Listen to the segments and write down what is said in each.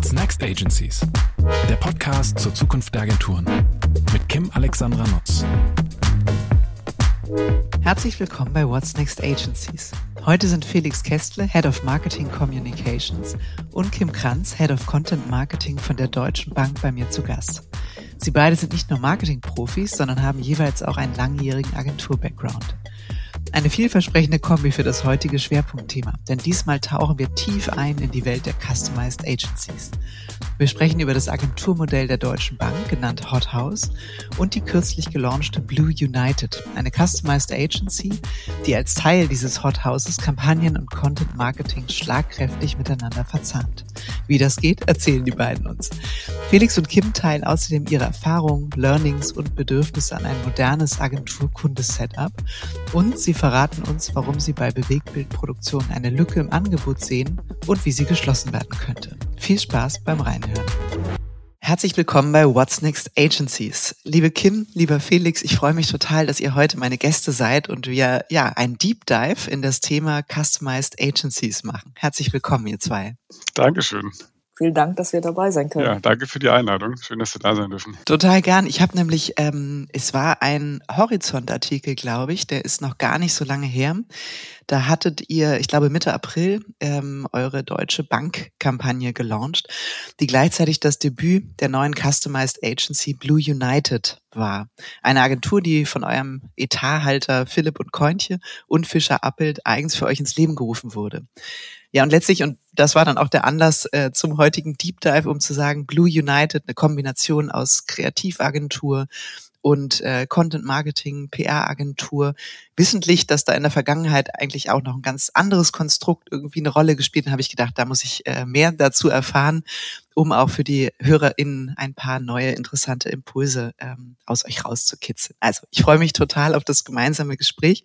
What's Next Agencies? Der Podcast zur Zukunft der Agenturen mit Kim Alexandra Nutz. Herzlich willkommen bei What's Next Agencies. Heute sind Felix Kestle, Head of Marketing Communications und Kim Kranz, Head of Content Marketing von der Deutschen Bank bei mir zu Gast. Sie beide sind nicht nur Marketing-Profis, sondern haben jeweils auch einen langjährigen Agentur-Background. Eine vielversprechende Kombi für das heutige Schwerpunktthema, denn diesmal tauchen wir tief ein in die Welt der Customized Agencies. Wir sprechen über das Agenturmodell der Deutschen Bank, genannt Hot House, und die kürzlich gelaunchte Blue United, eine Customized Agency, die als Teil dieses Hot Houses Kampagnen und Content Marketing schlagkräftig miteinander verzahnt. Wie das geht, erzählen die beiden uns. Felix und Kim teilen außerdem ihre Erfahrungen, Learnings und Bedürfnisse an ein modernes Agenturkundesetup und sie verraten uns, warum sie bei Bewegtbildproduktion eine Lücke im Angebot sehen und wie sie geschlossen werden könnte. Viel Spaß beim Reinhören. Herzlich willkommen bei What's Next Agencies. Liebe Kim, lieber Felix, ich freue mich total, dass ihr heute meine Gäste seid und wir ja ein Deep Dive in das Thema Customized Agencies machen. Herzlich willkommen, ihr zwei. Dankeschön. Vielen Dank, dass wir dabei sein können. Ja, danke für die Einladung. Schön, dass wir da sein dürfen. Total gern. Ich habe nämlich, ähm, es war ein Horizont-Artikel, glaube ich, der ist noch gar nicht so lange her. Da hattet ihr, ich glaube Mitte April, ähm, eure deutsche Bankkampagne gelauncht, die gleichzeitig das Debüt der neuen Customized Agency Blue United war. Eine Agentur, die von eurem Etathalter Philipp und Kointje und Fischer Appelt eigens für euch ins Leben gerufen wurde. Ja, und letztlich, und das war dann auch der Anlass äh, zum heutigen Deep Dive, um zu sagen, Blue United, eine Kombination aus Kreativagentur und äh, Content Marketing, PR-Agentur, wissentlich, dass da in der Vergangenheit eigentlich auch noch ein ganz anderes Konstrukt irgendwie eine Rolle gespielt hat, habe ich gedacht, da muss ich äh, mehr dazu erfahren, um auch für die HörerInnen ein paar neue interessante Impulse ähm, aus euch rauszukitzeln. Also ich freue mich total auf das gemeinsame Gespräch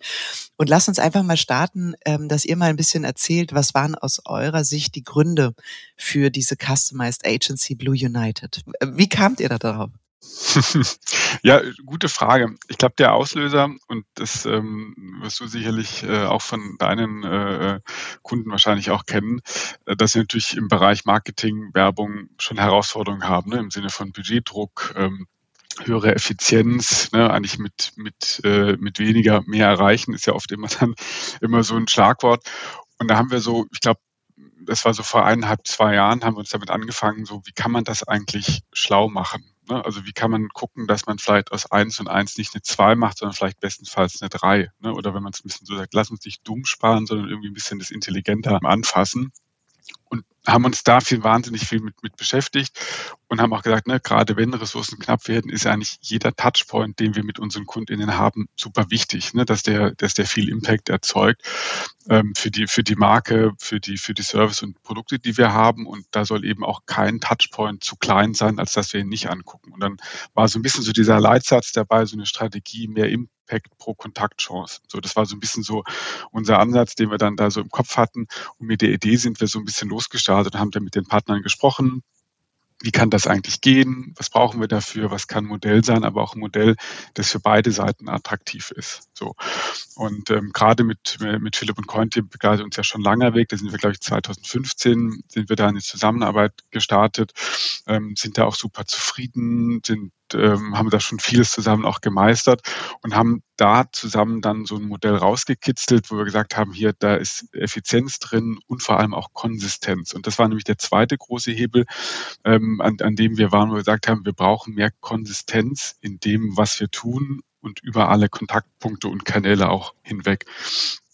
und lasst uns einfach mal starten, ähm, dass ihr mal ein bisschen erzählt, was waren aus eurer Sicht die Gründe für diese Customized Agency Blue United? Wie kamt ihr da darauf? ja, gute Frage. Ich glaube, der Auslöser, und das ähm, wirst du sicherlich äh, auch von deinen äh, Kunden wahrscheinlich auch kennen, äh, dass sie natürlich im Bereich Marketing, Werbung schon Herausforderungen haben, ne, im Sinne von Budgetdruck, ähm, höhere Effizienz, ne, eigentlich mit, mit, äh, mit weniger mehr erreichen, ist ja oft immer dann immer so ein Schlagwort. Und da haben wir so, ich glaube, das war so vor eineinhalb, zwei Jahren, haben wir uns damit angefangen, so wie kann man das eigentlich schlau machen? Ne? Also wie kann man gucken, dass man vielleicht aus eins und eins nicht eine zwei macht, sondern vielleicht bestenfalls eine drei. Ne? Oder wenn man es ein bisschen so sagt, lass uns nicht dumm sparen, sondern irgendwie ein bisschen das intelligenter anfassen. Und haben uns da viel wahnsinnig viel mit, mit beschäftigt und haben auch gesagt, ne, gerade wenn Ressourcen knapp werden, ist eigentlich jeder Touchpoint, den wir mit unseren KundInnen haben, super wichtig, ne, dass der, dass der viel Impact erzeugt ähm, für die für die Marke, für die für die Service und Produkte, die wir haben. Und da soll eben auch kein Touchpoint zu klein sein, als dass wir ihn nicht angucken. Und dann war so ein bisschen so dieser Leitsatz dabei, so eine Strategie, mehr Impact pro Kontaktchance. So, das war so ein bisschen so unser Ansatz, den wir dann da so im Kopf hatten. Und mit der Idee sind wir so ein bisschen losgestartet gestartet und haben dann mit den Partnern gesprochen. Wie kann das eigentlich gehen? Was brauchen wir dafür? Was kann ein Modell sein? Aber auch ein Modell, das für beide Seiten attraktiv ist. So. Und ähm, gerade mit, mit Philipp und Cointi begleitet uns ja schon langer Weg. Da sind wir, glaube ich, 2015 sind wir da in die Zusammenarbeit gestartet, ähm, sind da auch super zufrieden, sind ähm, haben da schon vieles zusammen auch gemeistert und haben da zusammen dann so ein Modell rausgekitzelt, wo wir gesagt haben, hier, da ist Effizienz drin und vor allem auch Konsistenz. Und das war nämlich der zweite große Hebel, ähm, an, an dem wir waren, wo wir gesagt haben, wir brauchen mehr Konsistenz in dem, was wir tun und über alle Kontaktpunkte und Kanäle auch hinweg.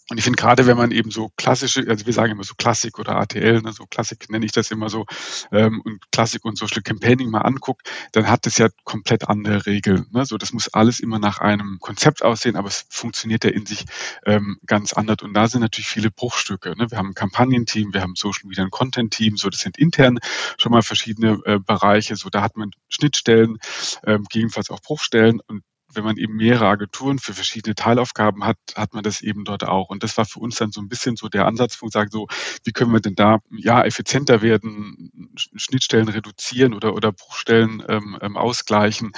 Und ich finde gerade, wenn man eben so klassische, also wir sagen immer so Klassik oder ATL, ne, so Klassik nenne ich das immer so, ähm, und Klassik und Social Campaigning mal anguckt, dann hat das ja komplett andere Regeln. Ne? So, das muss alles immer nach einem Konzept aussehen, aber es funktioniert ja in sich ähm, ganz anders. Und da sind natürlich viele Bruchstücke. Ne? Wir haben ein Kampagnenteam, wir haben Social Media und Content-Team, so das sind intern schon mal verschiedene äh, Bereiche. So, da hat man Schnittstellen, ähm, gegebenenfalls auch Bruchstellen und wenn man eben mehrere Agenturen für verschiedene Teilaufgaben hat, hat man das eben dort auch. Und das war für uns dann so ein bisschen so der Ansatzpunkt, sagen so, wie können wir denn da ja effizienter werden, Schnittstellen reduzieren oder oder Bruchstellen ähm, ähm, ausgleichen.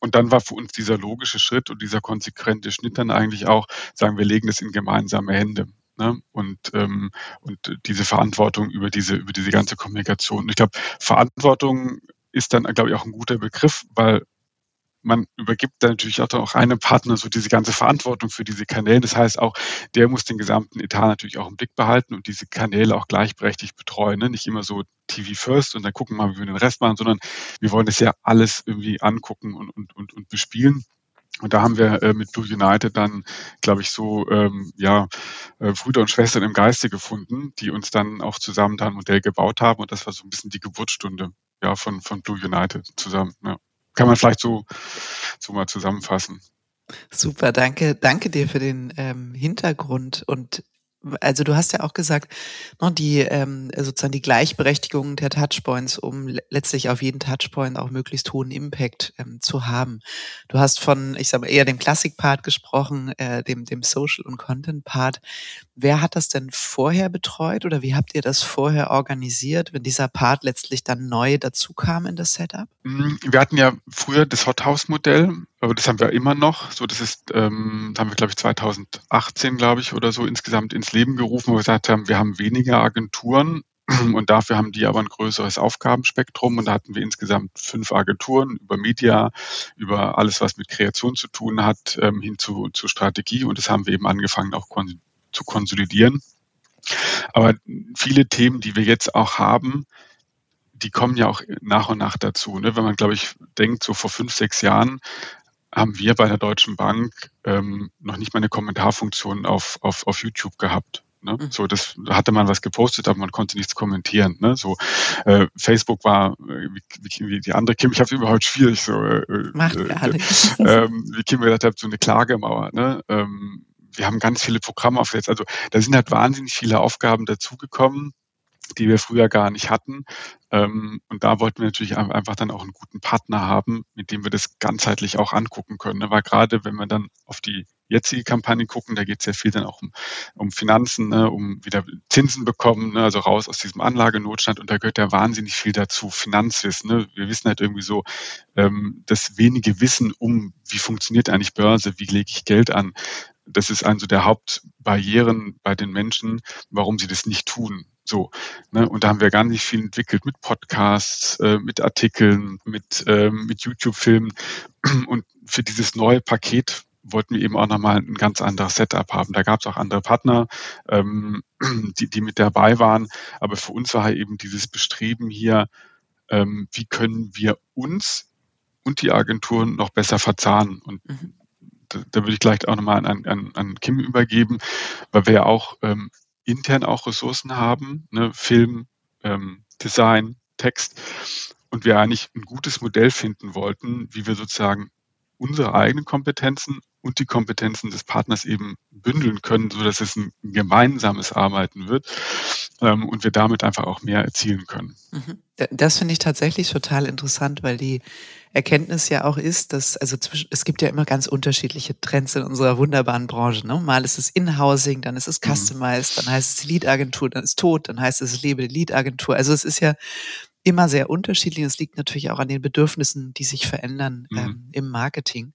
Und dann war für uns dieser logische Schritt und dieser konsequente Schnitt dann eigentlich auch, sagen wir legen das in gemeinsame Hände. Ne? Und, ähm, und diese Verantwortung über diese, über diese ganze Kommunikation. Ich glaube, Verantwortung ist dann, glaube ich, auch ein guter Begriff, weil man übergibt dann natürlich auch, auch einem Partner so diese ganze Verantwortung für diese Kanäle. Das heißt auch, der muss den gesamten Etat natürlich auch im Blick behalten und diese Kanäle auch gleichberechtigt betreuen. Ne? Nicht immer so TV first und dann gucken wir mal, wie wir den Rest machen, sondern wir wollen das ja alles irgendwie angucken und, und, und, und bespielen. Und da haben wir äh, mit Blue United dann, glaube ich, so ähm, ja äh, Brüder und Schwestern im Geiste gefunden, die uns dann auch zusammen da ein Modell gebaut haben. Und das war so ein bisschen die Geburtsstunde ja von von Blue United zusammen. Ja. Kann man vielleicht so so mal zusammenfassen. Super, danke, danke dir für den ähm, Hintergrund und also du hast ja auch gesagt, ne, die ähm, sozusagen die Gleichberechtigung der Touchpoints, um letztlich auf jeden Touchpoint auch möglichst hohen Impact ähm, zu haben. Du hast von, ich sage mal, eher dem Classic-Part gesprochen, äh, dem, dem Social- und Content-Part. Wer hat das denn vorher betreut oder wie habt ihr das vorher organisiert, wenn dieser Part letztlich dann neu dazu kam in das Setup? Mm, wir hatten ja früher das Hot House Modell, aber das haben wir immer noch. So, das ist, ähm, das haben wir, glaube ich, 2018, glaube ich, oder so insgesamt ins Leben gerufen, wo wir gesagt haben, wir haben weniger Agenturen und dafür haben die aber ein größeres Aufgabenspektrum. Und da hatten wir insgesamt fünf Agenturen über Media, über alles, was mit Kreation zu tun hat, ähm, hin zu, zu Strategie. Und das haben wir eben angefangen auch zu konsolidieren. Aber viele Themen, die wir jetzt auch haben, die kommen ja auch nach und nach dazu. Ne? Wenn man, glaube ich, denkt, so vor fünf, sechs Jahren haben wir bei der Deutschen Bank ähm, noch nicht mal eine Kommentarfunktion auf, auf, auf YouTube gehabt. Ne? Mhm. So, das da hatte man was gepostet, aber man konnte nichts kommentieren. Ne? So, äh, Facebook war äh, wie, wie die andere Kim, ich habe es überhaupt schwierig so. Äh, äh Macht äh, nichts. Ähm, wie Kim gesagt hat, so eine Klagemauer. Ne? Ähm, wir haben ganz viele Programme aufgesetzt. Also da sind halt wahnsinnig viele Aufgaben dazugekommen die wir früher gar nicht hatten. Ähm, und da wollten wir natürlich einfach dann auch einen guten Partner haben, mit dem wir das ganzheitlich auch angucken können. Ne? Weil gerade wenn wir dann auf die jetzige Kampagne gucken, da geht es ja viel dann auch um, um Finanzen, ne? um wieder Zinsen bekommen, ne? also raus aus diesem Anlagenotstand. Und da gehört ja wahnsinnig viel dazu, Finanzwissen. Ne? Wir wissen halt irgendwie so, ähm, das wenige Wissen um, wie funktioniert eigentlich Börse, wie lege ich Geld an, das ist also der Hauptbarrieren bei den Menschen, warum sie das nicht tun. So, ne? Und da haben wir gar nicht viel entwickelt mit Podcasts, äh, mit Artikeln, mit, äh, mit YouTube-Filmen. Und für dieses neue Paket wollten wir eben auch nochmal ein ganz anderes Setup haben. Da gab es auch andere Partner, ähm, die, die mit dabei waren. Aber für uns war halt eben dieses Bestreben hier, ähm, wie können wir uns und die Agenturen noch besser verzahnen. Und mhm. Da, würde ich gleich auch nochmal an, an, an Kim übergeben, weil wir ja auch ähm, intern auch Ressourcen haben, ne, Film, ähm, Design, Text, und wir eigentlich ein gutes Modell finden wollten, wie wir sozusagen unsere eigenen Kompetenzen und die Kompetenzen des Partners eben bündeln können, so dass es ein gemeinsames Arbeiten wird ähm, und wir damit einfach auch mehr erzielen können. Mhm. Das finde ich tatsächlich total interessant, weil die Erkenntnis ja auch ist, dass, also zwischen, es gibt ja immer ganz unterschiedliche Trends in unserer wunderbaren Branche. Ne? Mal ist es In-Housing, dann ist es mhm. Customized, dann heißt es Lead-Agentur, dann ist tot, dann heißt es, lebe Lead-Agentur. Also es ist ja immer sehr unterschiedlich. Es liegt natürlich auch an den Bedürfnissen, die sich verändern mhm. ähm, im Marketing.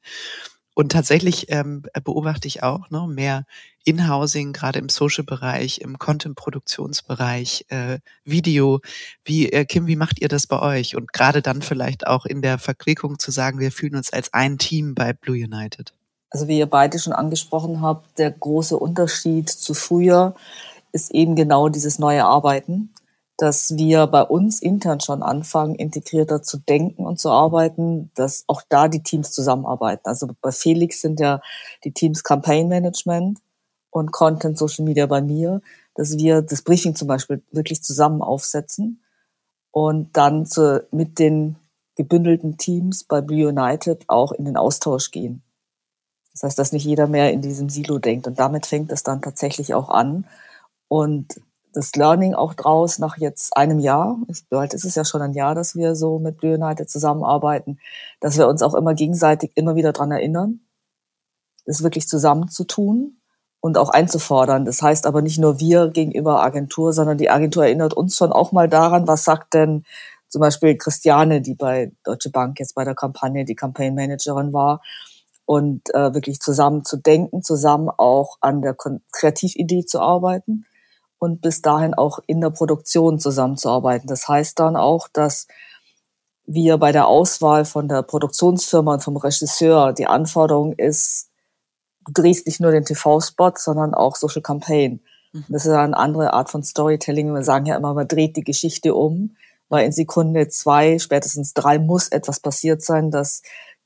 Und tatsächlich ähm, beobachte ich auch ne, mehr In-Housing, gerade im Social-Bereich, im Content-Produktionsbereich, äh, Video. Wie, äh, Kim, wie macht ihr das bei euch? Und gerade dann vielleicht auch in der Verquickung zu sagen, wir fühlen uns als ein Team bei Blue United. Also wie ihr beide schon angesprochen habt, der große Unterschied zu früher ist eben genau dieses neue Arbeiten dass wir bei uns intern schon anfangen, integrierter zu denken und zu arbeiten, dass auch da die Teams zusammenarbeiten. Also bei Felix sind ja die Teams Campaign Management und Content Social Media bei mir, dass wir das Briefing zum Beispiel wirklich zusammen aufsetzen und dann zu, mit den gebündelten Teams bei Blue United auch in den Austausch gehen. Das heißt, dass nicht jeder mehr in diesem Silo denkt. Und damit fängt es dann tatsächlich auch an. Und das Learning auch draus nach jetzt einem Jahr, bald ist es ja schon ein Jahr, dass wir so mit United zusammenarbeiten, dass wir uns auch immer gegenseitig immer wieder dran erinnern, das wirklich zusammen zu tun und auch einzufordern. Das heißt aber nicht nur wir gegenüber Agentur, sondern die Agentur erinnert uns schon auch mal daran, was sagt denn zum Beispiel Christiane, die bei Deutsche Bank jetzt bei der Kampagne die Campaign Managerin war, und äh, wirklich zusammen zu denken, zusammen auch an der Kreatividee zu arbeiten und bis dahin auch in der Produktion zusammenzuarbeiten. Das heißt dann auch, dass wir bei der Auswahl von der Produktionsfirma und vom Regisseur die Anforderung ist, du drehst nicht nur den TV-Spot, sondern auch Social Campaign. Mhm. Das ist eine andere Art von Storytelling. Wir sagen ja immer, man dreht die Geschichte um, weil in Sekunde zwei, spätestens drei muss etwas passiert sein, dass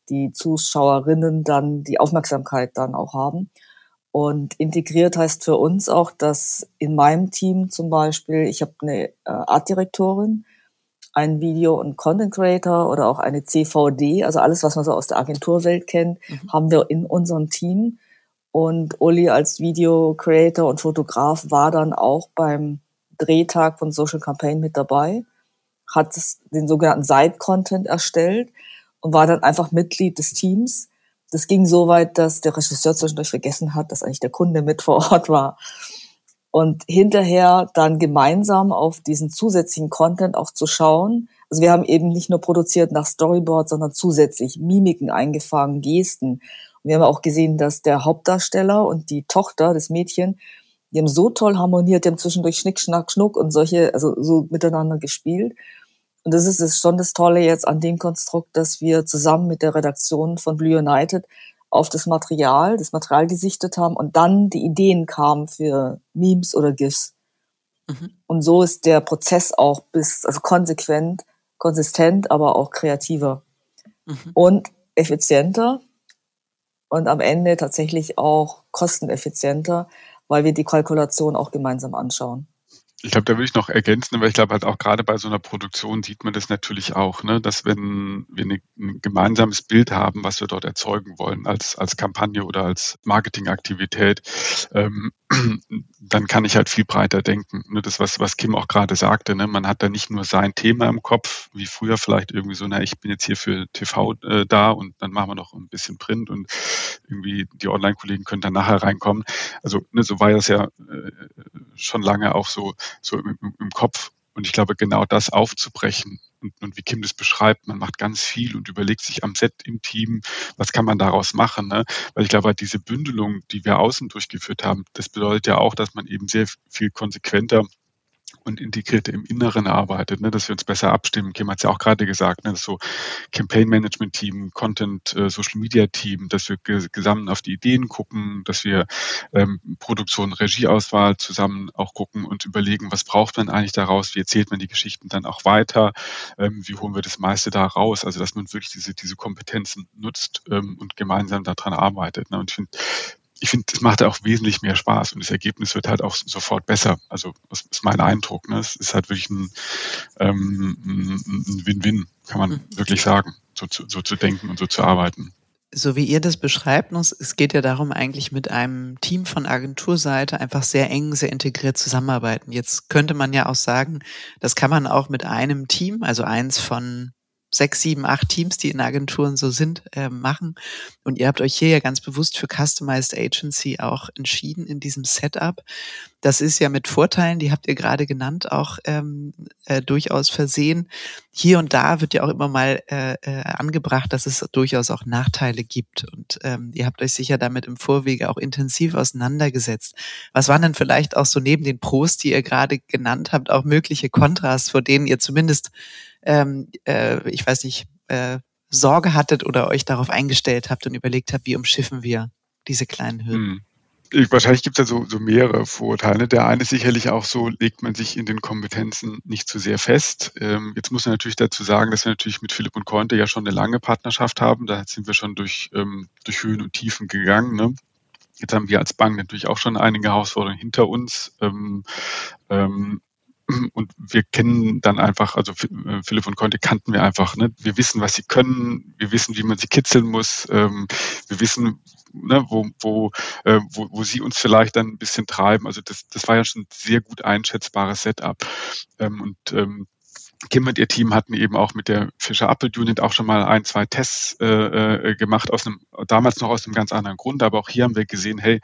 die Zuschauerinnen dann die Aufmerksamkeit dann auch haben. Und integriert heißt für uns auch, dass in meinem Team zum Beispiel, ich habe eine äh, Artdirektorin, einen Video- und Content Creator oder auch eine CVD, also alles, was man so aus der Agenturwelt kennt, mhm. haben wir in unserem Team. Und Uli als Video Creator und Fotograf war dann auch beim Drehtag von Social Campaign mit dabei, hat den sogenannten Side-Content erstellt und war dann einfach Mitglied des Teams das ging so weit, dass der Regisseur zwischendurch vergessen hat, dass eigentlich der Kunde mit vor Ort war. Und hinterher dann gemeinsam auf diesen zusätzlichen Content auch zu schauen. Also wir haben eben nicht nur produziert nach Storyboard, sondern zusätzlich Mimiken eingefangen, Gesten. Und wir haben auch gesehen, dass der Hauptdarsteller und die Tochter, das Mädchen, die haben so toll harmoniert, die haben zwischendurch Schnick, Schnack, Schnuck und solche, also so miteinander gespielt. Und das ist schon das Tolle jetzt an dem Konstrukt, dass wir zusammen mit der Redaktion von Blue United auf das Material, das Material gesichtet haben und dann die Ideen kamen für Memes oder GIFs. Mhm. Und so ist der Prozess auch bis, also konsequent, konsistent, aber auch kreativer mhm. und effizienter und am Ende tatsächlich auch kosteneffizienter, weil wir die Kalkulation auch gemeinsam anschauen. Ich glaube, da würde ich noch ergänzen, weil ich glaube halt auch gerade bei so einer Produktion sieht man das natürlich auch, ne, dass wenn wir eine, ein gemeinsames Bild haben, was wir dort erzeugen wollen als, als Kampagne oder als Marketingaktivität, ähm, dann kann ich halt viel breiter denken. Ne, das, was, was Kim auch gerade sagte, ne, man hat da nicht nur sein Thema im Kopf, wie früher vielleicht irgendwie so, na, ich bin jetzt hier für TV äh, da und dann machen wir noch ein bisschen Print und irgendwie die Online-Kollegen können dann nachher reinkommen. Also ne, so war das ja äh, schon lange auch so, so im, im Kopf. Und ich glaube, genau das aufzubrechen und, und, wie Kim das beschreibt, man macht ganz viel und überlegt sich am Set im Team, was kann man daraus machen. Ne? Weil ich glaube, diese Bündelung, die wir außen durchgeführt haben, das bedeutet ja auch, dass man eben sehr viel konsequenter und integrierter im Inneren arbeitet, ne, dass wir uns besser abstimmen. Kim hat es ja auch gerade gesagt, ne, so Campaign Management Team, Content, äh, Social Media Team, dass wir gesamt auf die Ideen gucken, dass wir ähm, Produktion, Regieauswahl zusammen auch gucken und überlegen, was braucht man eigentlich daraus, wie erzählt man die Geschichten dann auch weiter, ähm, wie holen wir das meiste da raus, also dass man wirklich diese, diese Kompetenzen nutzt ähm, und gemeinsam daran arbeitet. Ne. Und ich finde, ich finde, es macht auch wesentlich mehr Spaß und das Ergebnis wird halt auch sofort besser. Also das ist mein Eindruck. Ne? Es ist halt wirklich ein ähm, Win-Win, kann man mhm. wirklich sagen, so, so, so zu denken und so zu arbeiten so wie ihr das beschreibt, es geht ja darum, eigentlich mit einem Team von Agenturseite einfach sehr eng, sehr integriert zusammenarbeiten. Jetzt könnte man ja auch sagen, das kann man auch mit einem Team, also eins von sechs, sieben, acht Teams, die in Agenturen so sind, äh, machen. Und ihr habt euch hier ja ganz bewusst für Customized Agency auch entschieden in diesem Setup. Das ist ja mit Vorteilen, die habt ihr gerade genannt, auch ähm, äh, durchaus versehen. Hier und da wird ja auch immer mal äh, äh, angebracht, dass es durchaus auch Nachteile gibt. Und ähm, ihr habt euch sicher damit im Vorwege auch intensiv auseinandergesetzt. Was waren denn vielleicht auch so neben den Pros, die ihr gerade genannt habt, auch mögliche Kontras, vor denen ihr zumindest ähm, äh, ich weiß nicht, äh, Sorge hattet oder euch darauf eingestellt habt und überlegt habt, wie umschiffen wir diese kleinen Hürden? Hm. wahrscheinlich gibt es ja so, so mehrere Vorteile. Der eine ist sicherlich auch so, legt man sich in den Kompetenzen nicht zu sehr fest. Ähm, jetzt muss man natürlich dazu sagen, dass wir natürlich mit Philipp und Conte ja schon eine lange Partnerschaft haben. Da sind wir schon durch, ähm, durch Höhen und Tiefen gegangen. Ne? Jetzt haben wir als Bank natürlich auch schon einige Herausforderungen hinter uns. Ähm, ähm, und wir kennen dann einfach, also äh, Philipp und Conte kannten wir einfach, ne? wir wissen, was sie können, wir wissen, wie man sie kitzeln muss, ähm, wir wissen, ne, wo, wo, äh, wo, wo sie uns vielleicht dann ein bisschen treiben. Also das, das war ja schon ein sehr gut einschätzbares Setup. Ähm, und ähm, Kim und ihr Team hatten eben auch mit der Fischer Apple Unit auch schon mal ein, zwei Tests äh, äh, gemacht, aus einem, damals noch aus einem ganz anderen Grund, aber auch hier haben wir gesehen, hey,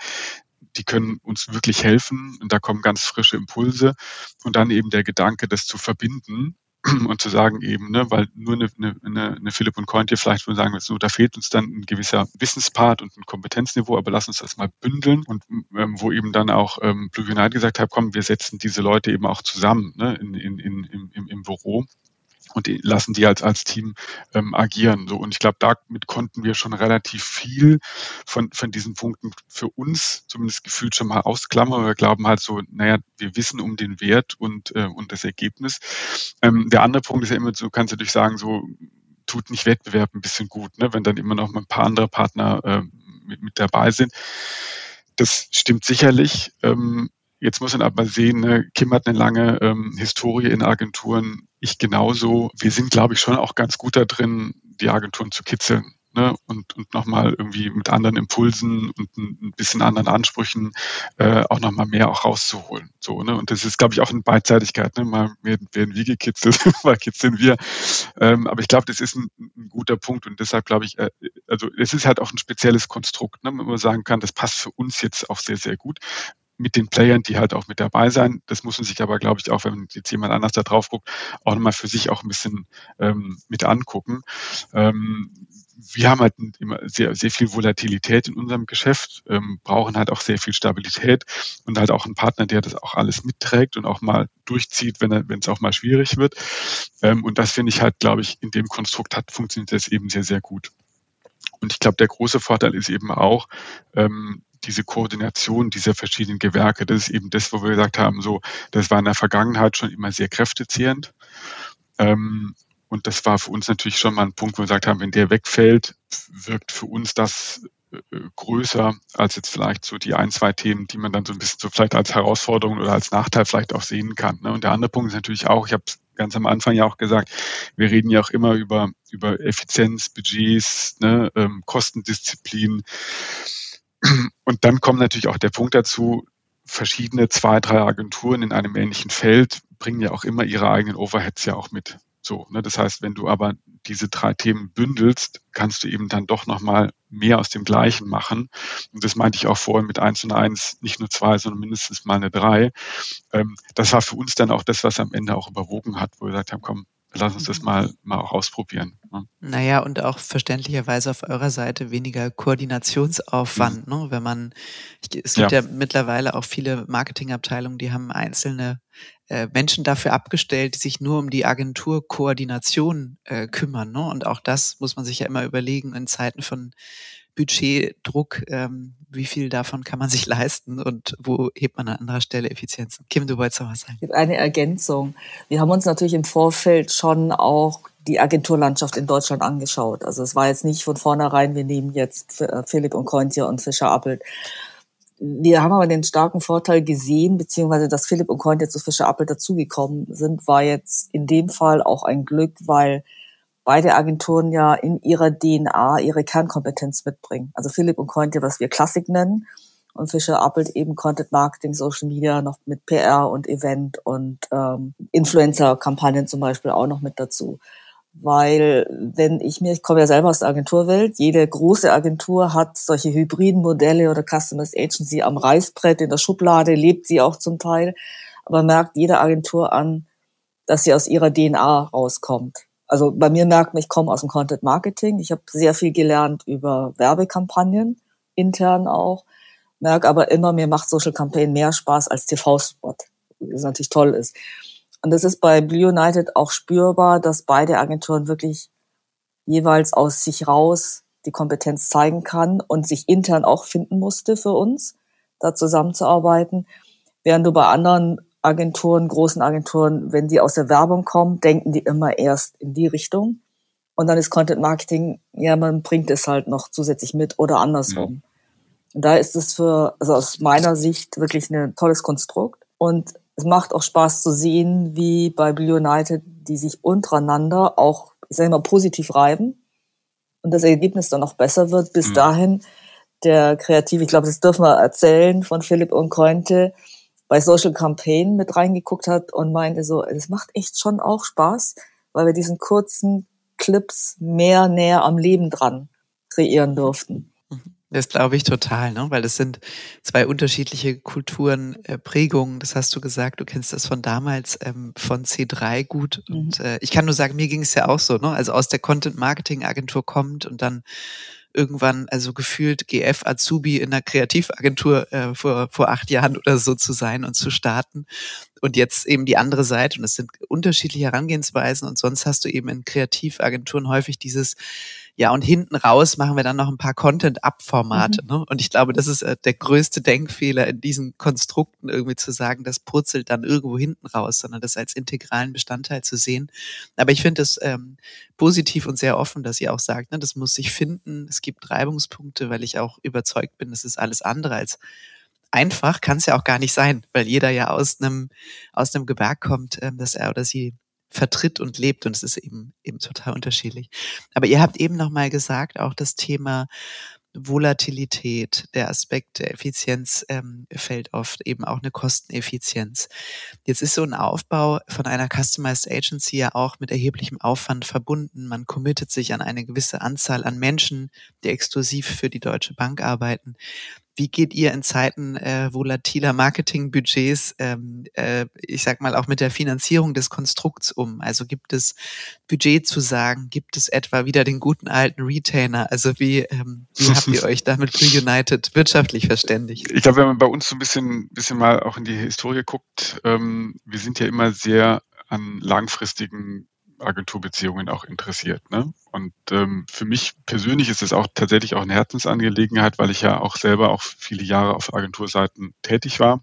die können uns wirklich helfen und da kommen ganz frische Impulse. Und dann eben der Gedanke, das zu verbinden und zu sagen eben, ne, weil nur eine, eine, eine Philipp und Cointje vielleicht würden sagen, so, da fehlt uns dann ein gewisser Wissenspart und ein Kompetenzniveau, aber lass uns das mal bündeln. Und ähm, wo eben dann auch ähm, Blue United gesagt hat, komm, wir setzen diese Leute eben auch zusammen ne, in, in, in, im, im Büro und die lassen die als, als Team ähm, agieren. So. Und ich glaube, damit konnten wir schon relativ viel von, von diesen Punkten für uns zumindest gefühlt schon mal ausklammern. Wir glauben halt so, naja, wir wissen um den Wert und, äh, und das Ergebnis. Ähm, der andere Punkt ist ja immer, so kannst du natürlich sagen, so tut nicht Wettbewerb ein bisschen gut, ne? wenn dann immer noch mal ein paar andere Partner äh, mit, mit dabei sind. Das stimmt sicherlich. Ähm, Jetzt muss man aber sehen, ne, Kim hat eine lange ähm, Historie in Agenturen, ich genauso. Wir sind, glaube ich, schon auch ganz gut da drin, die Agenturen zu kitzeln ne, und, und nochmal irgendwie mit anderen Impulsen und ein, bisschen anderen Ansprüchen äh, auch nochmal mehr auch rauszuholen. So, ne? Und das ist, glaube ich, auch eine Beidseitigkeit. Ne? Mal werden, werden wir gekitzelt, mal kitzeln wir. Ähm, aber ich glaube, das ist ein, ein, guter Punkt und deshalb glaube ich, äh, also es ist halt auch ein spezielles Konstrukt, ne? wenn man sagen kann, das passt für uns jetzt auch sehr, sehr gut mit den Playern, die halt auch mit dabei sein. Das muss man sich aber, glaube ich, auch, wenn jetzt jemand anders da drauf guckt, auch nochmal für sich auch ein bisschen ähm, mit angucken. Ähm, wir haben halt immer sehr, sehr viel Volatilität in unserem Geschäft, ähm, brauchen halt auch sehr viel Stabilität und halt auch einen Partner, der das auch alles mitträgt und auch mal durchzieht, wenn es auch mal schwierig wird. Ähm, und das finde ich halt, glaube ich, in dem Konstrukt hat, funktioniert das eben sehr, sehr gut. Und ich glaube, der große Vorteil ist eben auch, ähm, diese Koordination dieser verschiedenen Gewerke, das ist eben das, wo wir gesagt haben, so, das war in der Vergangenheit schon immer sehr kräftezehrend. Ähm, und das war für uns natürlich schon mal ein Punkt, wo wir gesagt haben, wenn der wegfällt, wirkt für uns das äh, größer als jetzt vielleicht so die ein, zwei Themen, die man dann so ein bisschen so vielleicht als Herausforderung oder als Nachteil vielleicht auch sehen kann. Ne? Und der andere Punkt ist natürlich auch, ich habe es ganz am Anfang ja auch gesagt, wir reden ja auch immer über, über Effizienz, Budgets, ne, ähm, Kostendisziplin. Und dann kommt natürlich auch der Punkt dazu, verschiedene zwei, drei Agenturen in einem ähnlichen Feld bringen ja auch immer ihre eigenen Overheads ja auch mit. So, ne? Das heißt, wenn du aber diese drei Themen bündelst, kannst du eben dann doch nochmal mehr aus dem Gleichen machen. Und das meinte ich auch vorhin mit eins und eins, nicht nur zwei, sondern mindestens mal eine drei. Ähm, das war für uns dann auch das, was am Ende auch überwogen hat, wo wir gesagt haben, komm, lass uns das mal, mal auch ausprobieren. Ne? Naja, und auch verständlicherweise auf eurer Seite weniger Koordinationsaufwand, mhm. ne? wenn man, es gibt ja. ja mittlerweile auch viele Marketingabteilungen, die haben einzelne äh, Menschen dafür abgestellt, die sich nur um die Agenturkoordination äh, kümmern. Ne? Und auch das muss man sich ja immer überlegen in Zeiten von Budgetdruck, ähm, wie viel davon kann man sich leisten und wo hebt man an anderer Stelle Effizienzen? Kim, du wolltest noch was sagen. Eine Ergänzung. Wir haben uns natürlich im Vorfeld schon auch die Agenturlandschaft in Deutschland angeschaut. Also es war jetzt nicht von vornherein, wir nehmen jetzt äh, Philipp und Kointje und Fischer Appelt. Wir haben aber den starken Vorteil gesehen, beziehungsweise dass Philipp und Kointje zu Fischer Appelt dazugekommen sind, war jetzt in dem Fall auch ein Glück, weil beide Agenturen ja in ihrer DNA ihre Kernkompetenz mitbringen. Also Philipp und Cointe, was wir Klassik nennen, und Fischer Appelt eben Content Marketing, Social Media noch mit PR und Event und ähm, Influencer-Kampagnen zum Beispiel auch noch mit dazu. Weil wenn ich mir, ich komme ja selber aus der Agenturwelt, jede große Agentur hat solche hybriden Modelle oder Customers Agency am Reißbrett in der Schublade, lebt sie auch zum Teil, aber merkt jede Agentur an, dass sie aus ihrer DNA rauskommt. Also bei mir merkt man, ich komme aus dem Content Marketing. Ich habe sehr viel gelernt über Werbekampagnen, intern auch. Merke aber immer, mir macht Social Campaign mehr Spaß als TV-Spot, was natürlich toll ist. Und das ist bei Blue United auch spürbar, dass beide Agenturen wirklich jeweils aus sich raus die Kompetenz zeigen kann und sich intern auch finden musste für uns, da zusammenzuarbeiten. Während du bei anderen Agenturen, großen Agenturen, wenn die aus der Werbung kommen, denken die immer erst in die Richtung. Und dann ist Content Marketing, ja, man bringt es halt noch zusätzlich mit oder andersrum. Mhm. Und da ist es für, also aus meiner Sicht wirklich ein tolles Konstrukt. Und es macht auch Spaß zu sehen, wie bei Blue United, die sich untereinander auch, ich sage mal, positiv reiben und das Ergebnis dann auch besser wird. Bis mhm. dahin der Kreative, ich glaube, das dürfen wir erzählen von Philipp und Cointe, bei Social Campaign mit reingeguckt hat und meinte so, es macht echt schon auch Spaß, weil wir diesen kurzen Clips mehr näher am Leben dran kreieren durften. Mhm. Das glaube ich total, ne? weil das sind zwei unterschiedliche Kulturen, äh, Prägungen. Das hast du gesagt, du kennst das von damals ähm, von C3 gut. Mhm. Und äh, ich kann nur sagen, mir ging es ja auch so, ne? also aus der Content-Marketing-Agentur kommt und dann irgendwann, also gefühlt GF Azubi in einer Kreativagentur äh, vor, vor acht Jahren oder so zu sein und zu starten. Und jetzt eben die andere Seite. Und es sind unterschiedliche Herangehensweisen. Und sonst hast du eben in Kreativagenturen häufig dieses, ja, und hinten raus machen wir dann noch ein paar Content-Up-Formate. Mhm. Ne? Und ich glaube, das ist äh, der größte Denkfehler in diesen Konstrukten, irgendwie zu sagen, das purzelt dann irgendwo hinten raus, sondern das als integralen Bestandteil zu sehen. Aber ich finde es ähm, positiv und sehr offen, dass ihr auch sagt, ne, das muss sich finden. Es gibt Reibungspunkte, weil ich auch überzeugt bin, das ist alles andere als einfach, kann es ja auch gar nicht sein, weil jeder ja aus einem aus einem Gewerk kommt, ähm, dass er oder sie vertritt und lebt und es ist eben eben total unterschiedlich. Aber ihr habt eben noch mal gesagt, auch das Thema Volatilität, der Aspekt der Effizienz ähm, fällt oft eben auch eine Kosteneffizienz. Jetzt ist so ein Aufbau von einer Customized Agency ja auch mit erheblichem Aufwand verbunden. Man committet sich an eine gewisse Anzahl an Menschen, die exklusiv für die Deutsche Bank arbeiten. Wie geht ihr in Zeiten äh, volatiler Marketingbudgets, ähm, äh, ich sag mal auch mit der Finanzierung des Konstrukts um? Also gibt es Budget zu sagen? Gibt es etwa wieder den guten alten Retainer? Also wie, ähm, wie habt ihr euch damit United wirtschaftlich verständigt? Ich glaube, wenn man bei uns so ein bisschen, bisschen mal auch in die Historie guckt, ähm, wir sind ja immer sehr an langfristigen Agenturbeziehungen auch interessiert. Ne? Und ähm, für mich persönlich ist es auch tatsächlich auch eine Herzensangelegenheit, weil ich ja auch selber auch viele Jahre auf Agenturseiten tätig war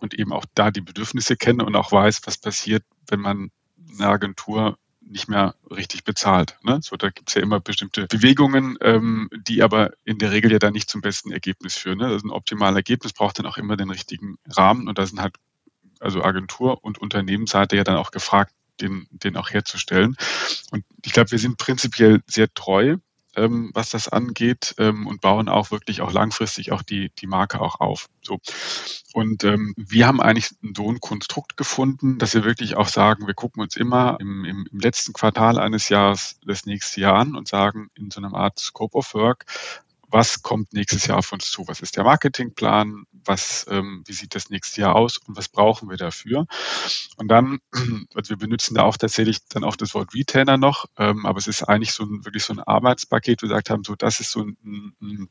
und eben auch da die Bedürfnisse kenne und auch weiß, was passiert, wenn man eine Agentur nicht mehr richtig bezahlt. Ne? So, da gibt's ja immer bestimmte Bewegungen, ähm, die aber in der Regel ja dann nicht zum besten Ergebnis führen. Ne? Also ein optimales Ergebnis braucht dann auch immer den richtigen Rahmen und da sind halt also Agentur und Unternehmensseite ja dann auch gefragt, den, den auch herzustellen. Und ich glaube, wir sind prinzipiell sehr treu, ähm, was das angeht ähm, und bauen auch wirklich auch langfristig auch die, die Marke auch auf. So. Und ähm, wir haben eigentlich so ein Konstrukt gefunden, dass wir wirklich auch sagen, wir gucken uns immer im, im, im letzten Quartal eines Jahres das nächste Jahr an und sagen in so einer Art Scope of Work, was kommt nächstes Jahr auf uns zu? Was ist der Marketingplan? Was, ähm, wie sieht das nächste Jahr aus und was brauchen wir dafür? Und dann, also wir benutzen da auch tatsächlich dann auch das Wort Retainer noch, ähm, aber es ist eigentlich so ein, wirklich so ein Arbeitspaket, wir gesagt haben, so das ist so ein, ein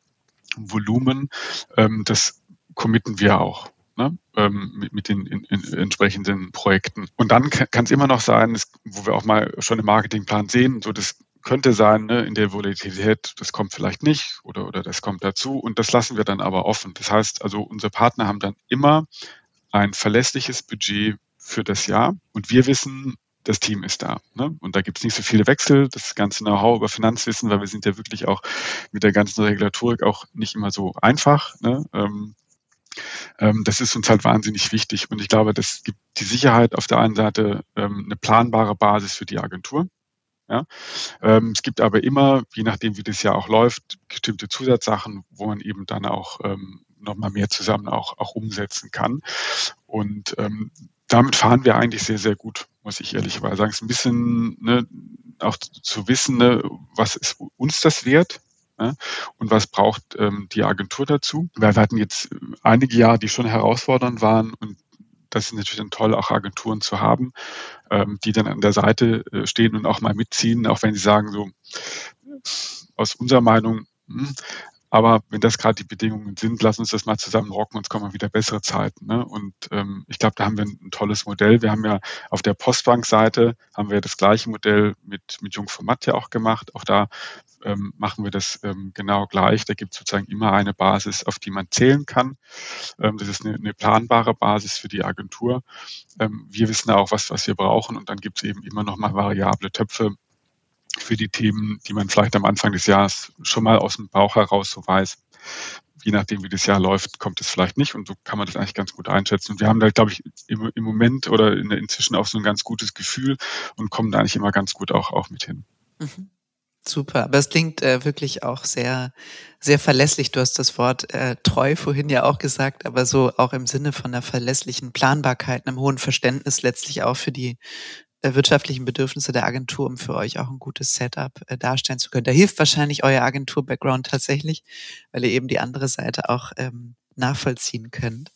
Volumen, ähm, das committen wir auch. Ne, ähm, mit, mit den in, in entsprechenden Projekten. Und dann kann es immer noch sein, wo wir auch mal schon im Marketingplan sehen, so das könnte sein, ne, in der Volatilität, das kommt vielleicht nicht oder, oder das kommt dazu und das lassen wir dann aber offen. Das heißt also, unsere Partner haben dann immer ein verlässliches Budget für das Jahr und wir wissen, das Team ist da. Ne? Und da gibt es nicht so viele Wechsel, das ganze Know-how über Finanzwissen, weil wir sind ja wirklich auch mit der ganzen Regulatorik auch nicht immer so einfach. Ne? Ähm, ähm, das ist uns halt wahnsinnig wichtig. Und ich glaube, das gibt die Sicherheit auf der einen Seite ähm, eine planbare Basis für die Agentur. Ja? Ähm, es gibt aber immer, je nachdem wie das Jahr auch läuft, bestimmte Zusatzsachen, wo man eben dann auch ähm, nochmal mehr zusammen auch, auch umsetzen kann. Und ähm, damit fahren wir eigentlich sehr, sehr gut, muss ich ehrlicherweise sagen. Es ist ein bisschen ne, auch zu wissen, ne, was ist uns das wert, ne, und was braucht ähm, die Agentur dazu. Wir hatten jetzt einige Jahre, die schon herausfordernd waren und das ist natürlich dann toll, auch Agenturen zu haben, ähm, die dann an der Seite äh, stehen und auch mal mitziehen, auch wenn sie sagen, so aus unserer Meinung, hm, aber wenn das gerade die Bedingungen sind, lass uns das mal zusammen rocken, uns kommen wieder bessere Zeiten. Ne? Und ähm, ich glaube, da haben wir ein, ein, tolles Modell. Wir haben ja auf der Postbank-Seite haben wir das gleiche Modell mit, mit Jungformat ja auch gemacht. Auch da ähm, machen wir das ähm, genau gleich. Da gibt es sozusagen immer eine Basis, auf die man zählen kann. Ähm, das ist eine, eine planbare Basis für die Agentur. Ähm, wir wissen auch, was, was wir brauchen und dann gibt es eben immer noch mal variable Töpfe, für die Themen, die man vielleicht am Anfang des Jahres schon mal aus dem Bauch heraus so weiß. Je nachdem, wie das Jahr läuft, kommt es vielleicht nicht und so kann man das eigentlich ganz gut einschätzen. Und wir haben da, glaube ich, im, Moment oder in, inzwischen auch so ein ganz gutes Gefühl und kommen da eigentlich immer ganz gut auch, auch mit hin. Mhm. Super, aber es klingt äh, wirklich auch sehr, sehr verlässlich. Du hast das Wort äh, treu vorhin ja auch gesagt, aber so auch im Sinne von einer verlässlichen Planbarkeit, einem hohen Verständnis letztlich auch für die wirtschaftlichen Bedürfnisse der Agentur, um für euch auch ein gutes Setup äh, darstellen zu können. Da hilft wahrscheinlich euer Agentur-Background tatsächlich, weil ihr eben die andere Seite auch ähm, nachvollziehen könnt.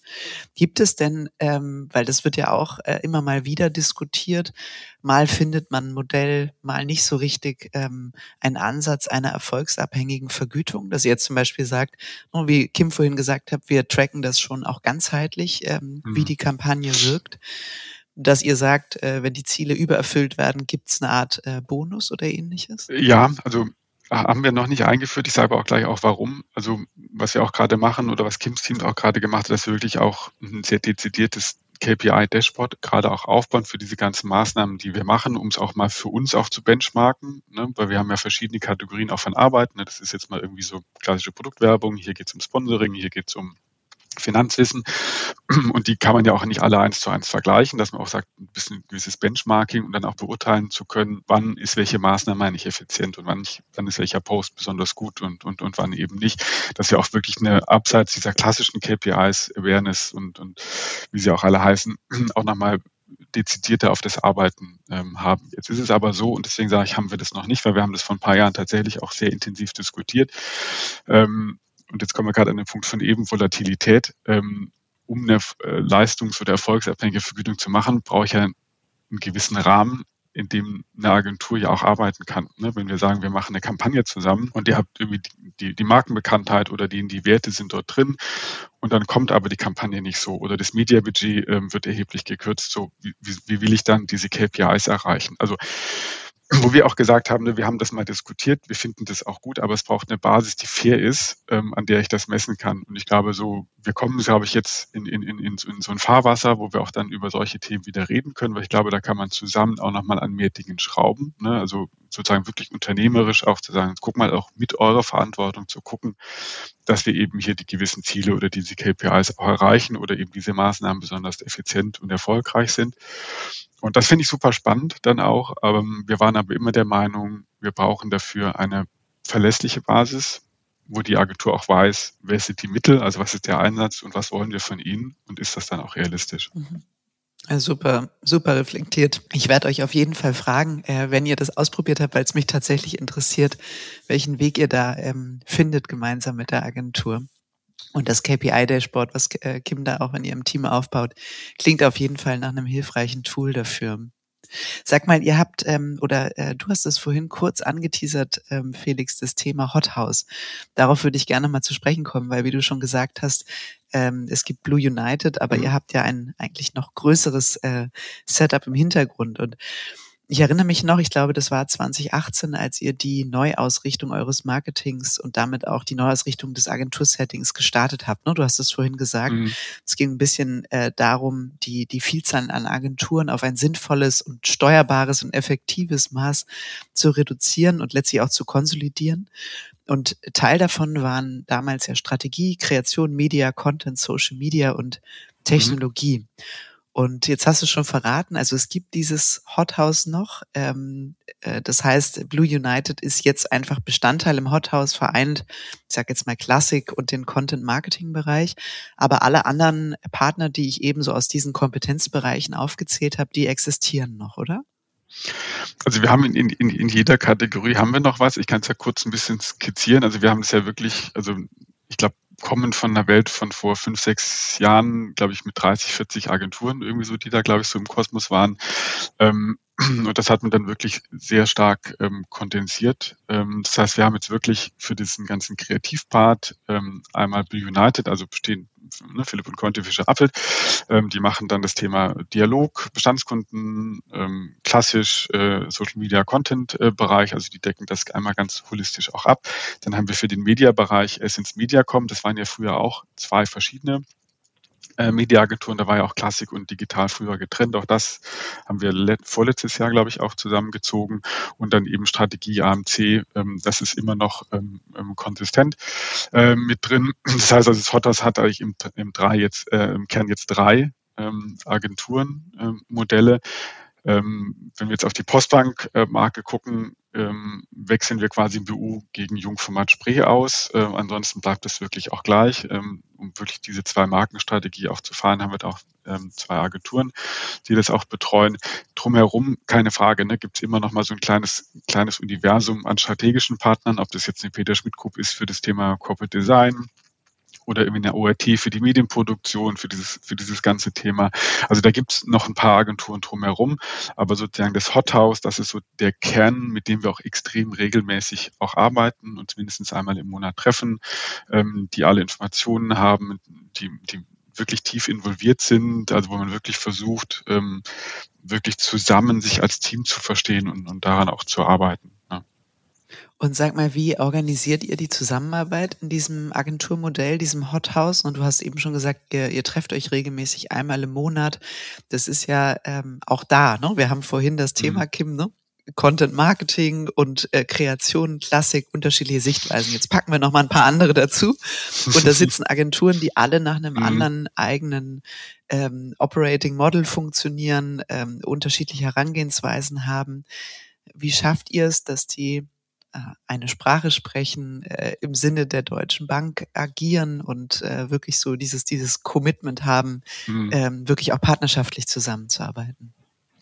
Gibt es denn, ähm, weil das wird ja auch äh, immer mal wieder diskutiert, mal findet man ein Modell, mal nicht so richtig ähm, einen Ansatz einer erfolgsabhängigen Vergütung, dass ihr jetzt zum Beispiel sagt, oh, wie Kim vorhin gesagt hat, wir tracken das schon auch ganzheitlich, ähm, mhm. wie die Kampagne wirkt dass ihr sagt, äh, wenn die Ziele übererfüllt werden, gibt es eine Art äh, Bonus oder ähnliches? Ja, also haben wir noch nicht eingeführt. Ich sage aber auch gleich auch warum. Also was wir auch gerade machen oder was Kims Team auch gerade gemacht hat, ist wirklich auch ein sehr dezidiertes KPI-Dashboard gerade auch aufbauen für diese ganzen Maßnahmen, die wir machen, um es auch mal für uns auch zu benchmarken, ne? weil wir haben ja verschiedene Kategorien auch von Arbeit. Ne? Das ist jetzt mal irgendwie so klassische Produktwerbung, hier geht es um Sponsoring, hier geht es um Finanzwissen. Und die kann man ja auch nicht alle eins zu eins vergleichen, dass man auch sagt, ein bisschen gewisses Benchmarking und dann auch beurteilen zu können, wann ist welche Maßnahme eigentlich effizient und wann, nicht, wann ist welcher Post besonders gut und, und, und wann eben nicht. Dass wir auch wirklich eine abseits dieser klassischen KPIs, Awareness und, und wie sie auch alle heißen, auch nochmal dezidierter auf das Arbeiten ähm, haben. Jetzt ist es aber so, und deswegen sage ich, haben wir das noch nicht, weil wir haben das vor ein paar Jahren tatsächlich auch sehr intensiv diskutiert. Ähm, und jetzt kommen wir gerade an den Punkt von eben Volatilität, ähm, um eine äh, leistungs- oder erfolgsabhängige Vergütung zu machen, brauche ich ja einen gewissen Rahmen, in dem eine Agentur ja auch arbeiten kann. Ne? Wenn wir sagen, wir machen eine Kampagne zusammen und ihr habt irgendwie die, die Markenbekanntheit oder die, die Werte sind dort drin und dann kommt aber die Kampagne nicht so oder das Mediabudget ähm, wird erheblich gekürzt, so wie, wie will ich dann diese KPIs erreichen? Also wo wir auch gesagt haben, ne, wir haben das mal diskutiert, wir finden das auch gut, aber es braucht eine Basis, die fair ist, ähm, an der ich das messen kann. Und ich glaube, so, wir kommen, glaube ich, jetzt in, in, in, in so ein Fahrwasser, wo wir auch dann über solche Themen wieder reden können, weil ich glaube, da kann man zusammen auch nochmal an mehr Dingen schrauben. Ne? Also sozusagen wirklich unternehmerisch auch zu sagen, guck mal auch mit eurer Verantwortung zu gucken, dass wir eben hier die gewissen Ziele oder diese KPIs auch erreichen oder eben diese Maßnahmen besonders effizient und erfolgreich sind. Und das finde ich super spannend dann auch. Aber wir waren aber immer der Meinung, wir brauchen dafür eine verlässliche Basis, wo die Agentur auch weiß, wer sind die Mittel, also was ist der Einsatz und was wollen wir von ihnen und ist das dann auch realistisch. Mhm. Super, super reflektiert. Ich werde euch auf jeden Fall fragen, äh, wenn ihr das ausprobiert habt, weil es mich tatsächlich interessiert, welchen Weg ihr da ähm, findet gemeinsam mit der Agentur. Und das KPI-Dashboard, was äh, Kim da auch in ihrem Team aufbaut, klingt auf jeden Fall nach einem hilfreichen Tool dafür. Sag mal, ihr habt, ähm, oder äh, du hast es vorhin kurz angeteasert, ähm, Felix, das Thema Hothouse. Darauf würde ich gerne mal zu sprechen kommen, weil wie du schon gesagt hast, ähm, es gibt Blue United, aber mhm. ihr habt ja ein eigentlich noch größeres äh, Setup im Hintergrund. Und ich erinnere mich noch, ich glaube, das war 2018, als ihr die Neuausrichtung eures Marketings und damit auch die Neuausrichtung des Agentursettings gestartet habt. Ne? Du hast es vorhin gesagt. Mhm. Es ging ein bisschen äh, darum, die, die Vielzahl an Agenturen auf ein sinnvolles und steuerbares und effektives Maß zu reduzieren und letztlich auch zu konsolidieren. Und Teil davon waren damals ja Strategie, Kreation, Media, Content, Social Media und mhm. Technologie. Mhm. Und jetzt hast du schon verraten, also es gibt dieses Hothouse noch. Ähm, äh, das heißt, Blue United ist jetzt einfach Bestandteil im Hothouse vereint, ich sage jetzt mal Klassik und den Content-Marketing-Bereich. Aber alle anderen Partner, die ich ebenso aus diesen Kompetenzbereichen aufgezählt habe, die existieren noch, oder? Also wir haben in, in, in jeder Kategorie haben wir noch was. Ich kann es ja kurz ein bisschen skizzieren. Also wir haben es ja wirklich, also ich glaube, kommen von einer Welt von vor fünf, sechs Jahren, glaube ich, mit 30, 40 Agenturen irgendwie so, die da, glaube ich, so im Kosmos waren. Ähm, und das hat man dann wirklich sehr stark ähm, kondensiert. Ähm, das heißt, wir haben jetzt wirklich für diesen ganzen Kreativpart ähm, einmal Be United, also bestehen ne, Philipp und Conti Fischer Appelt, ähm, die machen dann das Thema Dialog, Bestandskunden, ähm, klassisch äh, Social Media Content äh, Bereich, also die decken das einmal ganz holistisch auch ab. Dann haben wir für den Media-Bereich Essence Mediacom, das waren ja früher auch zwei verschiedene äh, Mediaagenturen, da war ja auch Klassik und Digital früher getrennt. Auch das haben wir vorletztes Jahr, glaube ich, auch zusammengezogen. Und dann eben Strategie AMC, ähm, das ist immer noch ähm, ähm, konsistent äh, mit drin. Das heißt, also das Hotters hat eigentlich im, im, drei jetzt, äh, im Kern jetzt drei ähm, Agenturen, ähm, Modelle Ähm, wenn wir jetzt auf die Postbank-Marke gucken, ähm, wechseln wir quasi im BU gegen Jungformat Spree aus. Äh, ansonsten bleibt es wirklich auch gleich. Ähm, um wirklich diese zwei Markenstrategie auch zu fahren, haben wir da auch ähm, zwei Agenturen, die das auch betreuen. Drumherum, keine Frage, ne, gibt es immer noch mal so ein kleines, kleines Universum an strategischen Partnern, ob das jetzt eine Peter Schmidt Group ist für das Thema Corporate Design, oder irgendwie eine ORT für die Medienproduktion, für dieses, für dieses ganze Thema. Also da gibt's noch ein paar Agenturen drumherum, aber sozusagen das Hothouse, das ist so der Kern, mit dem wir auch extrem regelmäßig auch arbeiten und mindestens einmal im Monat treffen, ähm, die alle Informationen haben, die, die wirklich tief involviert sind, also wo man wirklich versucht, ähm, wirklich zusammen sich als Team zu verstehen und, und daran auch zu arbeiten. Und sag mal, wie organisiert ihr die Zusammenarbeit in diesem Agenturmodell, diesem Hothouse? Und du hast eben schon gesagt, ihr, ihr trefft euch regelmäßig einmal im Monat. Das ist ja ähm, auch da. Ne? Wir haben vorhin das Thema, mhm. Kim, ne? Content Marketing und äh, Kreation, Klassik, unterschiedliche Sichtweisen. Jetzt packen wir noch mal ein paar andere dazu. Und da sitzen Agenturen, die alle nach einem mhm. anderen eigenen ähm, Operating Model funktionieren, ähm, unterschiedliche Herangehensweisen haben. Wie schafft ihr es, dass die eine Sprache sprechen, äh, im Sinne der Deutschen Bank agieren und äh, wirklich so dieses, dieses Commitment haben, mhm. ähm, wirklich auch partnerschaftlich zusammenzuarbeiten.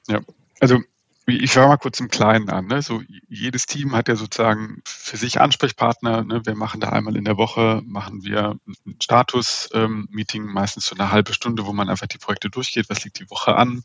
Ja, also ich fange mal kurz im Kleinen an. Ne? So jedes Team hat ja sozusagen für sich Ansprechpartner. Ne? Wir machen da einmal in der Woche machen wir ein Status-Meeting, ähm, meistens so eine halbe Stunde, wo man einfach die Projekte durchgeht. Was liegt die Woche an?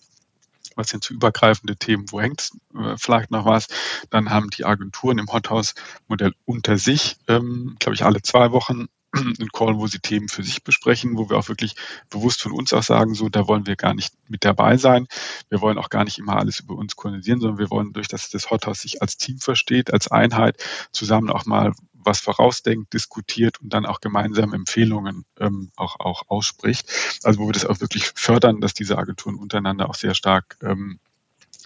Was sind so übergreifende Themen, wo hängt äh, vielleicht noch was. Dann haben die Agenturen im Hothouse-Modell unter sich, ähm, glaube ich, alle zwei Wochen einen Call, wo sie Themen für sich besprechen, wo wir auch wirklich bewusst von uns auch sagen, so, da wollen wir gar nicht mit dabei sein. Wir wollen auch gar nicht immer alles über uns koordinieren, sondern wir wollen durch, dass das Hothouse sich als Team versteht, als Einheit, zusammen auch mal was vorausdenkt, diskutiert und dann auch gemeinsam Empfehlungen ähm, auch, auch ausspricht. Also wo wir das auch wirklich fördern, dass diese Agenturen untereinander auch sehr stark ähm,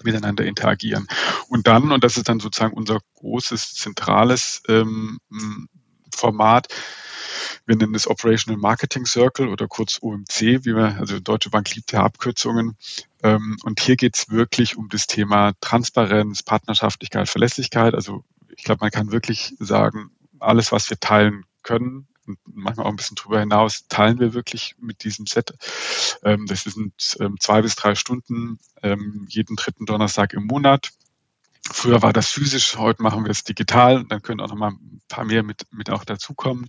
miteinander interagieren. Und dann, und das ist dann sozusagen unser großes zentrales ähm, Format, wir nennen es Operational Marketing Circle oder kurz OMC, wie wir, also Deutsche Bank liebt ja Abkürzungen. Ähm, und hier geht es wirklich um das Thema Transparenz, Partnerschaftlichkeit, Verlässlichkeit. Also ich glaube, man kann wirklich sagen, alles, was wir teilen können, und manchmal auch ein bisschen drüber hinaus, teilen wir wirklich mit diesem Set. Ähm, das sind ähm, zwei bis drei Stunden jeden dritten Donnerstag im Monat. Früher war das physisch, heute machen wir es digital, dann können auch noch mal ein paar mehr mit, mit auch dazukommen.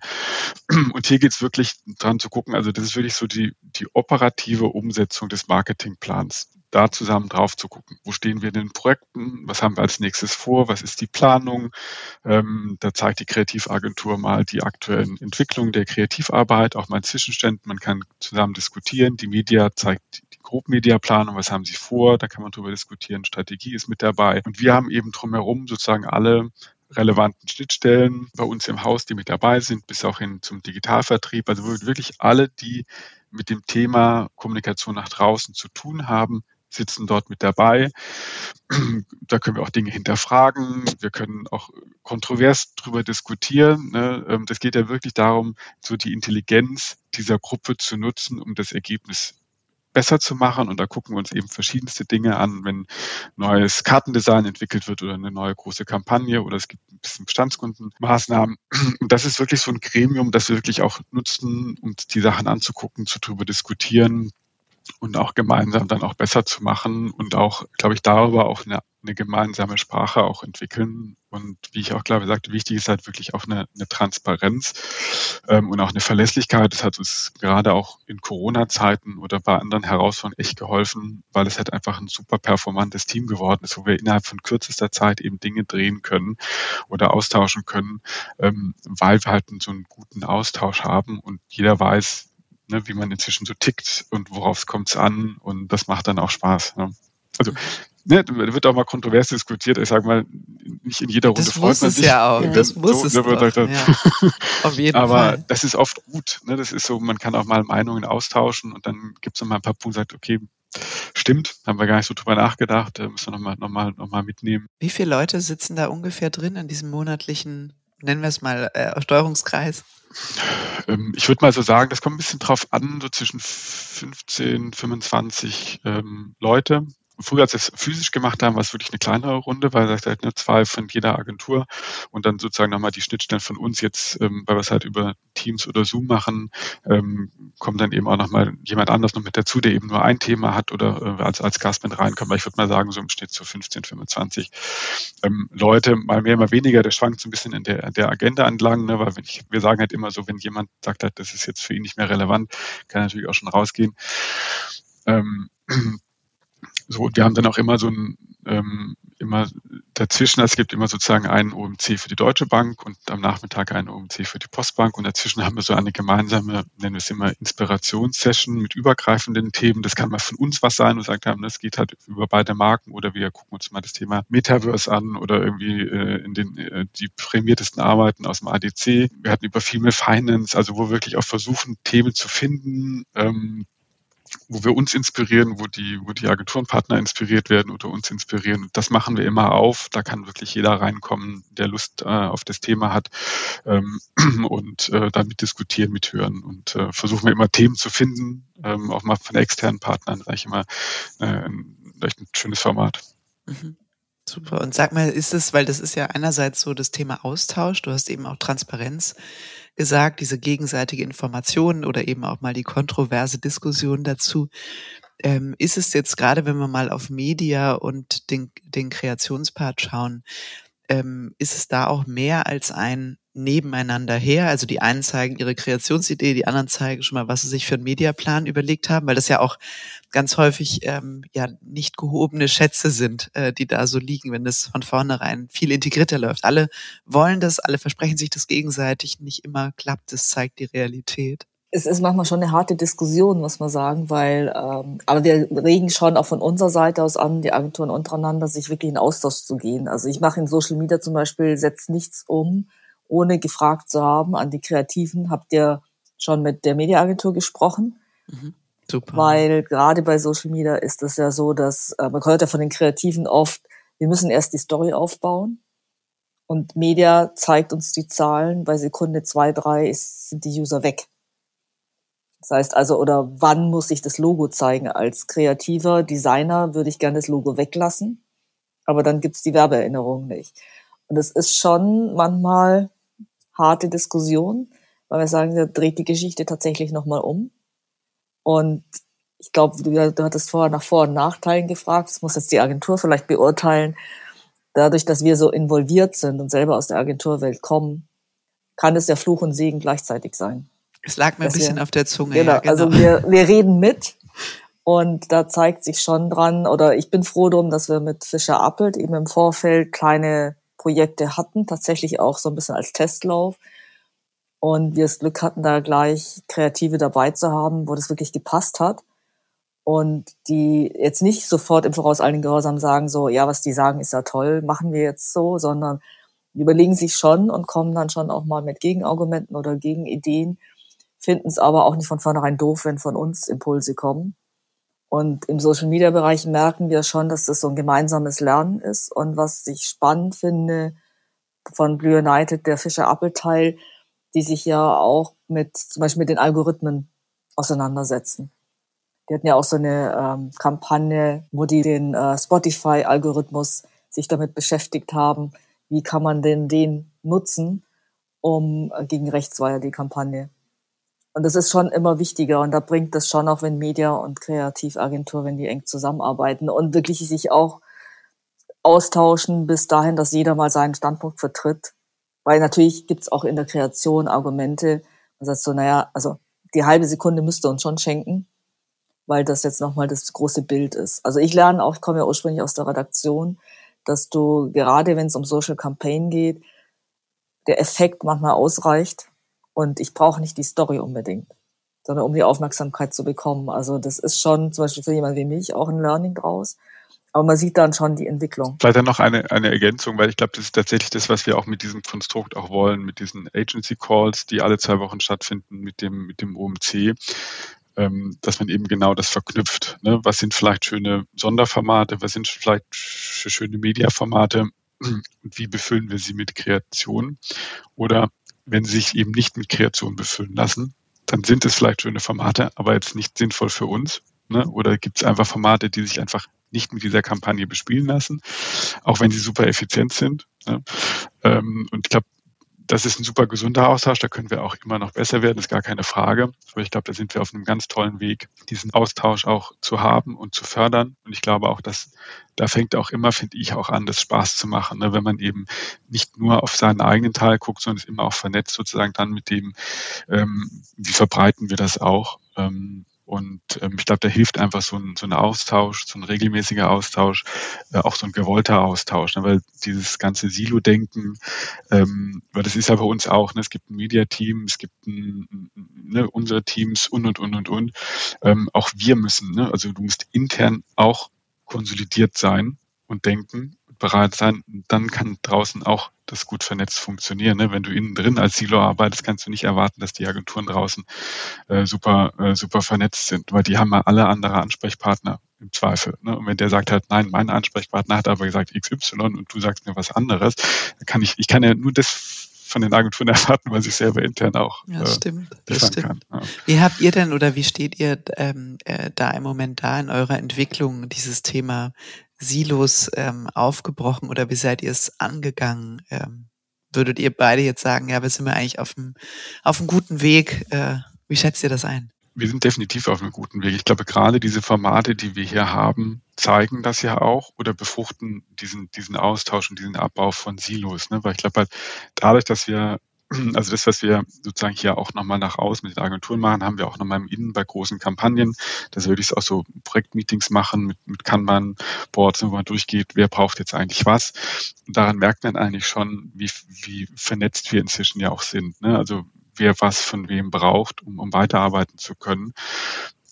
Und hier geht es wirklich dran zu gucken, also das ist wirklich so die, die operative Umsetzung des Marketingplans da zusammen drauf zu gucken. Wo stehen wir in den Projekten? Was haben wir als nächstes vor? Was ist die Planung? Ähm, da zeigt die Kreativagentur mal die aktuellen Entwicklungen der Kreativarbeit, auch mal einen Zwischenstand. Man kann zusammen diskutieren. Die Media zeigt Grobmedia-Planung. Was haben sie vor? Da kann man drüber diskutieren. Strategie ist mit dabei. Und wir haben eben drumherum sozusagen alle relevanten Schnittstellen bei uns im Haus, die mit dabei sind, bis auch hin zum Digitalvertrieb. Also wirklich alle, die mit dem Thema Kommunikation nach draußen zu tun haben, sitzen dort mit dabei. Da können wir auch Dinge hinterfragen. Wir können auch kontrovers drüber diskutieren. Ne? Ähm, das geht ja wirklich darum, so die Intelligenz dieser Gruppe zu nutzen, um das Ergebnis besser zu machen. Und da gucken wir uns eben verschiedenste Dinge an, wenn neues Kartendesign entwickelt wird oder eine neue große Kampagne oder es gibt ein bisschen Bestandskundenmaßnahmen. Und das ist wirklich so ein Gremium, das wir wirklich auch nutzen, um die Sachen anzugucken, zu drüber diskutieren, und auch gemeinsam dann auch besser zu machen und auch, glaube ich, darüber auch eine, eine gemeinsame Sprache auch entwickeln. Und wie ich auch glaube, sagte, wichtig ist halt wirklich auch eine, eine Transparenz ähm, und auch eine Verlässlichkeit. Das hat uns gerade auch in Corona-Zeiten oder bei anderen Herausforderungen echt geholfen, weil es halt einfach ein super performantes Team geworden ist, wo wir innerhalb von kürzester Zeit eben Dinge drehen können oder austauschen können, ähm, weil wir halt so einen guten Austausch haben und jeder weiß, ne, wie man inzwischen so tickt und worauf kommt es an und das macht dann auch Spaß. Ne? Also ne, wird auch mal kontrovers diskutiert. Ich sage mal, nicht in jeder Runde das freut man sich. Ja auch. Das muss so, es ne, doch, ja. Auf jeden Aber Fall. das ist oft gut. Ne? Das ist so, man kann auch mal Meinungen austauschen und dann gibt es noch mal ein paar Punkte, sagt, okay, stimmt, haben wir gar nicht so drüber nachgedacht, müssen wir nochmal noch mal, noch mal mitnehmen. Wie viele Leute sitzen da ungefähr drin in diesem monatlichen, nennen wir es mal, äh, Steuerungskreis? Ähm, ich würde mal so sagen, das kommt ein bisschen drauf an, so zwischen 15, 25 ähm, Leute. Früher, als wir es physisch gemacht haben, war es wirklich eine kleinere Runde, weil es halt nur zwei von jeder Agentur und dann sozusagen nochmal die Schnittstellen von uns jetzt, ähm, weil wir es halt über Teams oder Zoom machen, ähm, kommt dann eben auch nochmal jemand anders noch mit dazu, der eben nur ein Thema hat oder äh, als, als Gast mit reinkommt. Aber ich würde mal sagen, so im Schnitt so 15, 25 ähm, Leute, mal mehr, mal weniger. Der schwankt so ein bisschen in der, der Agenda entlang, ne, weil wenn ich, wir sagen halt immer so, wenn jemand sagt halt, das ist jetzt für ihn nicht mehr relevant, kann er natürlich auch schon rausgehen. Ähm, so, wir haben dann auch immer so ein, ähm, immer dazwischen, es gibt immer sozusagen einen OMC für die Deutsche Bank und am Nachmittag einen OMC für die Postbank und dazwischen haben wir so eine gemeinsame, nennen wir es immer Inspirationssession mit übergreifenden Themen. Das kann mal von uns was sein und sagt haben, das geht halt über beide Marken oder wir gucken uns mal das Thema Metaverse an oder irgendwie äh, in den äh, die prämiertesten Arbeiten aus dem ADC. Wir hatten über Female Finance, also wo wir wirklich auch versuchen, Themen zu finden, ähm, wo wir uns inspirieren, wo die, wo die Agenturenpartner inspiriert werden oder uns inspirieren. Das machen wir immer auf. Da kann wirklich jeder reinkommen, der Lust äh, auf das Thema hat ähm, und äh, damit diskutieren, mithören. Und äh, versuchen wir immer Themen zu finden, ähm, auch mal von externen Partnern, sage ich immer, äh, ein, ein schönes Format. Mhm. Super. Und sag mal, ist es, weil das ist ja einerseits so das Thema Austausch, du hast eben auch Transparenz gesagt, diese gegenseitige Information oder eben auch mal die kontroverse Diskussion dazu. Ähm, ist es jetzt gerade, wenn wir mal auf Media und den, den Kreationspart schauen, ähm, ist es da auch mehr als ein nebeneinander her. Also die einen zeigen ihre Kreationsidee, die anderen zeigen schon mal, was sie sich für einen Mediaplan überlegt haben, weil das ja auch ganz häufig ähm, ja nicht gehobene Schätze sind, äh, die da so liegen, wenn das von vornherein viel integrierter läuft. Alle wollen das, alle versprechen sich das gegenseitig, nicht immer klappt, das zeigt die Realität. Es ist manchmal schon eine harte Diskussion, muss man sagen, weil, ähm, aber wir regen schon auch von unserer Seite aus an, die Agenturen untereinander, sich wirklich in Austausch zu gehen. Also ich mache in Social Media zum Beispiel, setzt nichts um, ohne gefragt zu haben an die Kreativen. Habt ihr schon mit der Mediaagentur gesprochen? Mhm. Super. Weil gerade bei Social Media ist es ja so, dass äh, man hört ja von den Kreativen oft, wir müssen erst die Story aufbauen. Und Media zeigt uns die Zahlen, bei Sekunde zwei, drei ist, sind die User weg. Das heißt also, oder wann muss ich das Logo zeigen? Als kreativer Designer würde ich gerne das Logo weglassen, aber dann gibt's die Werbeerinnerung nicht. Und es ist schon manchmal harte Diskussion, weil wir sagen, da dreht die Geschichte tatsächlich nochmal um. Und ich glaube, du, du hattest vorher nach Vor- und Nachteilen gefragt. Das muss jetzt die Agentur vielleicht beurteilen. Dadurch, dass wir so involviert sind und selber aus der Agenturwelt kommen, kann es ja Fluch und Segen gleichzeitig sein. Es lag mir ein bisschen wir, auf der Zunge. Genau, ja, genau. also wir, wir reden mit und da zeigt sich schon dran, oder ich bin froh drum, dass wir mit Fischer Appelt eben im Vorfeld kleine Projekte hatten, tatsächlich auch so ein bisschen als Testlauf. Und wir das Glück hatten, da gleich Kreative dabei zu haben, wo das wirklich gepasst hat. Und die jetzt nicht sofort im Voraus allen Gehorsam sagen, so, ja, was die sagen, ist ja toll, machen wir jetzt so, sondern überlegen sich schon und kommen dann schon auch mal mit Gegenargumenten oder Gegenideen, finden es aber auch nicht von vornherein doof, wenn von uns Impulse kommen. Und im Social Media Bereich merken wir schon, dass das so ein gemeinsames Lernen ist. Und was ich spannend finde von Blue United, der Fischer Appelteil, die sich ja auch mit, zum Beispiel mit den Algorithmen auseinandersetzen. Die hatten ja auch so eine ähm, Kampagne, wo die den äh, Spotify-Algorithmus sich damit beschäftigt haben. Wie kann man denn den nutzen, um äh, gegen Rechtsweier die Kampagne und das ist schon immer wichtiger und da bringt das schon auch, wenn Media und Kreativagentur, wenn die eng zusammenarbeiten und wirklich sich auch austauschen bis dahin, dass jeder mal seinen Standpunkt vertritt. Weil natürlich gibt's auch in der Kreation Argumente, man sagt so, naja, also die halbe Sekunde müsste uns schon schenken, weil das jetzt nochmal das große Bild ist. Also ich lerne auch, ich komme ja ursprünglich aus der Redaktion, dass du gerade wenn es um Social Campaign geht, der Effekt manchmal ausreicht, und ich brauche nicht die Story unbedingt, sondern um die Aufmerksamkeit zu bekommen. Also das ist schon zum Beispiel für jemanden wie mich auch ein Learning draus. Aber man sieht dann schon die Entwicklung. Vielleicht dann noch eine, eine Ergänzung, weil ich glaube, das ist tatsächlich das, was wir auch mit diesem Konstrukt auch wollen, mit diesen Agency Calls, die alle zwei Wochen stattfinden mit dem, mit dem OMC, ähm, dass man eben genau das verknüpft. Ne? Was sind vielleicht schöne Sonderformate, was sind vielleicht schöne Mediaformate und wie befüllen wir sie mit Kreation? Oder wenn sie sich eben nicht mit Kreation befüllen lassen, dann sind es vielleicht schöne Formate, aber jetzt nicht sinnvoll für uns. Ne? Oder gibt es einfach Formate, die sich einfach nicht mit dieser Kampagne bespielen lassen, auch wenn sie super effizient sind. Ne? Ähm, und ich glaube, das ist ein super gesunder Austausch, da können wir auch immer noch besser werden, ist gar keine Frage. Aber ich glaube, da sind wir auf einem ganz tollen Weg, diesen Austausch auch zu haben und zu fördern. Und ich glaube auch, dass da fängt auch immer, finde ich, auch an, das Spaß zu machen, ne? wenn man eben nicht nur auf seinen eigenen Teil guckt, sondern ist immer auch vernetzt sozusagen dann mit dem, ähm, wie verbreiten wir das auch. Ähm, und ähm, ich glaube, da hilft einfach so ein, so ein Austausch, so ein regelmäßiger Austausch, äh, auch so ein gewollter Austausch, ne? weil dieses ganze Silo-Denken, ähm, weil das ist ja bei uns auch, ne? es gibt ein Media-Team, es gibt ein, ne, unsere Teams und, und, und, und, und. Ähm, auch wir müssen, ne? also du musst intern auch konsolidiert sein und denken, bereit sein, dann kann draußen auch das gut vernetzt funktionieren. Ne? Wenn du innen drin als Silo arbeitest, kannst du nicht erwarten, dass die Agenturen draußen äh, super, äh, super vernetzt sind, weil die haben mal alle andere Ansprechpartner im Zweifel. Ne? Und wenn der sagt halt, nein, mein Ansprechpartner hat aber gesagt XY und du sagst mir was anderes, dann kann ich, ich kann ja nur das von den Agenturen erwarten, weil sich selber intern auch. Ja, das äh, stimmt. Das stimmt. Ja. Wie habt ihr denn oder wie steht ihr ähm, äh, da im Moment da in eurer Entwicklung, dieses Thema Silos ähm, aufgebrochen oder wie seid ihr es angegangen? Ähm, würdet ihr beide jetzt sagen, ja, wir sind wir eigentlich auf einem, auf guten Weg? Äh, wie schätzt ihr das ein? Wir sind definitiv auf einem guten Weg. Ich glaube, gerade diese Formate, die wir hier haben, zeigen das ja auch oder befruchten diesen, diesen Austausch und diesen Abbau von Silos. Ne? Weil ich glaube halt, dadurch, dass wir also das, was wir sozusagen hier auch nochmal nach außen mit den Agenturen machen, haben wir auch nochmal im Innen bei großen Kampagnen. Da würde ich auch so Projektmeetings machen mit, mit Kanban-Boards, wo man durchgeht, wer braucht jetzt eigentlich was. Und daran merkt man eigentlich schon, wie, wie vernetzt wir inzwischen ja auch sind. Ne? Also wer was von wem braucht, um, um weiterarbeiten zu können.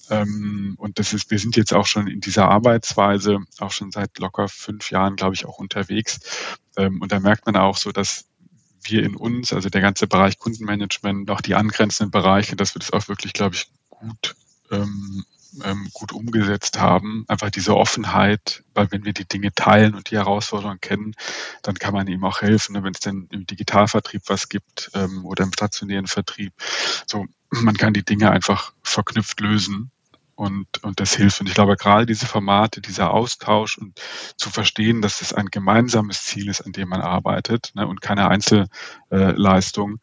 Ähm, und das ist, wir sind jetzt auch schon in dieser Arbeitsweise auch schon seit locker fünf Jahren, glaube ich, auch unterwegs. Ähm, und da merkt man auch so, dass wir in uns, also der ganze Bereich Kundenmanagement, auch die angrenzenden Bereiche, dass wir das auch wirklich, glaube ich, gut, ähm, ähm, gut umgesetzt haben. Einfach diese Offenheit, weil wenn wir die Dinge teilen und die Herausforderungen kennen, dann kann man ihm auch helfen, ne, wenn es denn im Digitalvertrieb was gibt ähm, oder im stationären Vertrieb. So, man kann die Dinge einfach verknüpft lösen und, und das hilft. Und ich glaube, gerade diese Formate, dieser Austausch und zu verstehen, dass es ein gemeinsames Ziel ist, an dem man arbeitet ne, und keine Einzelleistung,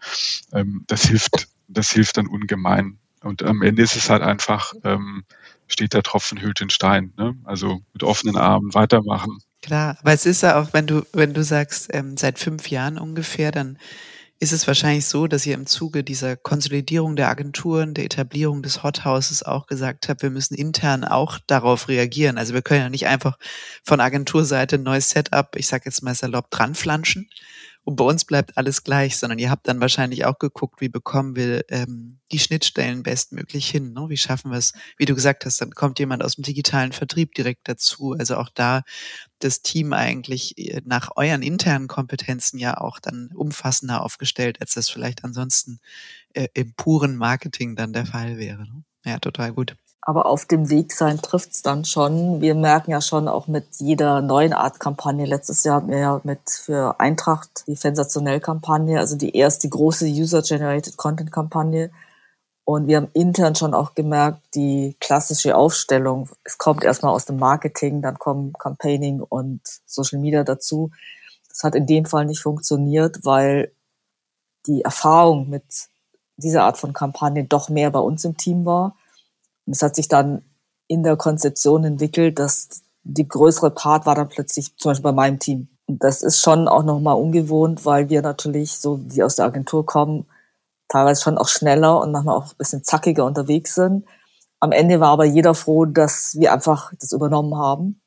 ähm, das hilft, das hilft dann ungemein. Und am Ende ist es halt einfach, ähm, steht der Tropfen hüllt den Stein. Ne? Also mit offenen Armen weitermachen. Klar, aber es ist ja auch, wenn du, wenn du sagst, ähm, seit fünf Jahren ungefähr, dann ist es wahrscheinlich so, dass ihr im Zuge dieser Konsolidierung der Agenturen, der Etablierung des Hothouses auch gesagt habt, wir müssen intern auch darauf reagieren. Also wir können ja nicht einfach von Agenturseite ein neues Setup, ich sage jetzt mal salopp, dranflanschen, und bei uns bleibt alles gleich, sondern ihr habt dann wahrscheinlich auch geguckt, wie bekommen wir ähm, die Schnittstellen bestmöglich hin. Ne? Wie schaffen wir es? Wie du gesagt hast, dann kommt jemand aus dem digitalen Vertrieb direkt dazu. Also auch da das Team eigentlich äh, nach euren internen Kompetenzen ja auch dann umfassender aufgestellt, als das vielleicht ansonsten äh, im puren Marketing dann der Fall wäre. Ne? Ja, total gut. Aber auf dem Weg sein trifft's dann schon. Wir merken ja schon auch mit jeder neuen Art Kampagne. Letztes Jahr hatten wir ja mit für Eintracht die Sensationell-Kampagne, also die erste große User-Generated Content-Kampagne. Und wir haben intern schon auch gemerkt, die klassische Aufstellung, es kommt erstmal aus dem Marketing, dann kommen Campaigning und Social Media dazu. Das hat in dem Fall nicht funktioniert, weil die Erfahrung mit dieser Art von Kampagne doch mehr bei uns im Team war und es hat sich dann in der Konzeption entwickelt, dass die größere Part war dann plötzlich zum Beispiel bei meinem Team. Und das ist schon auch nochmal ungewohnt, weil wir natürlich, so die aus der Agentur kommen, teilweise schon auch schneller und manchmal auch ein bisschen zackiger unterwegs sind. Am Ende war aber jeder froh, dass wir einfach das übernommen haben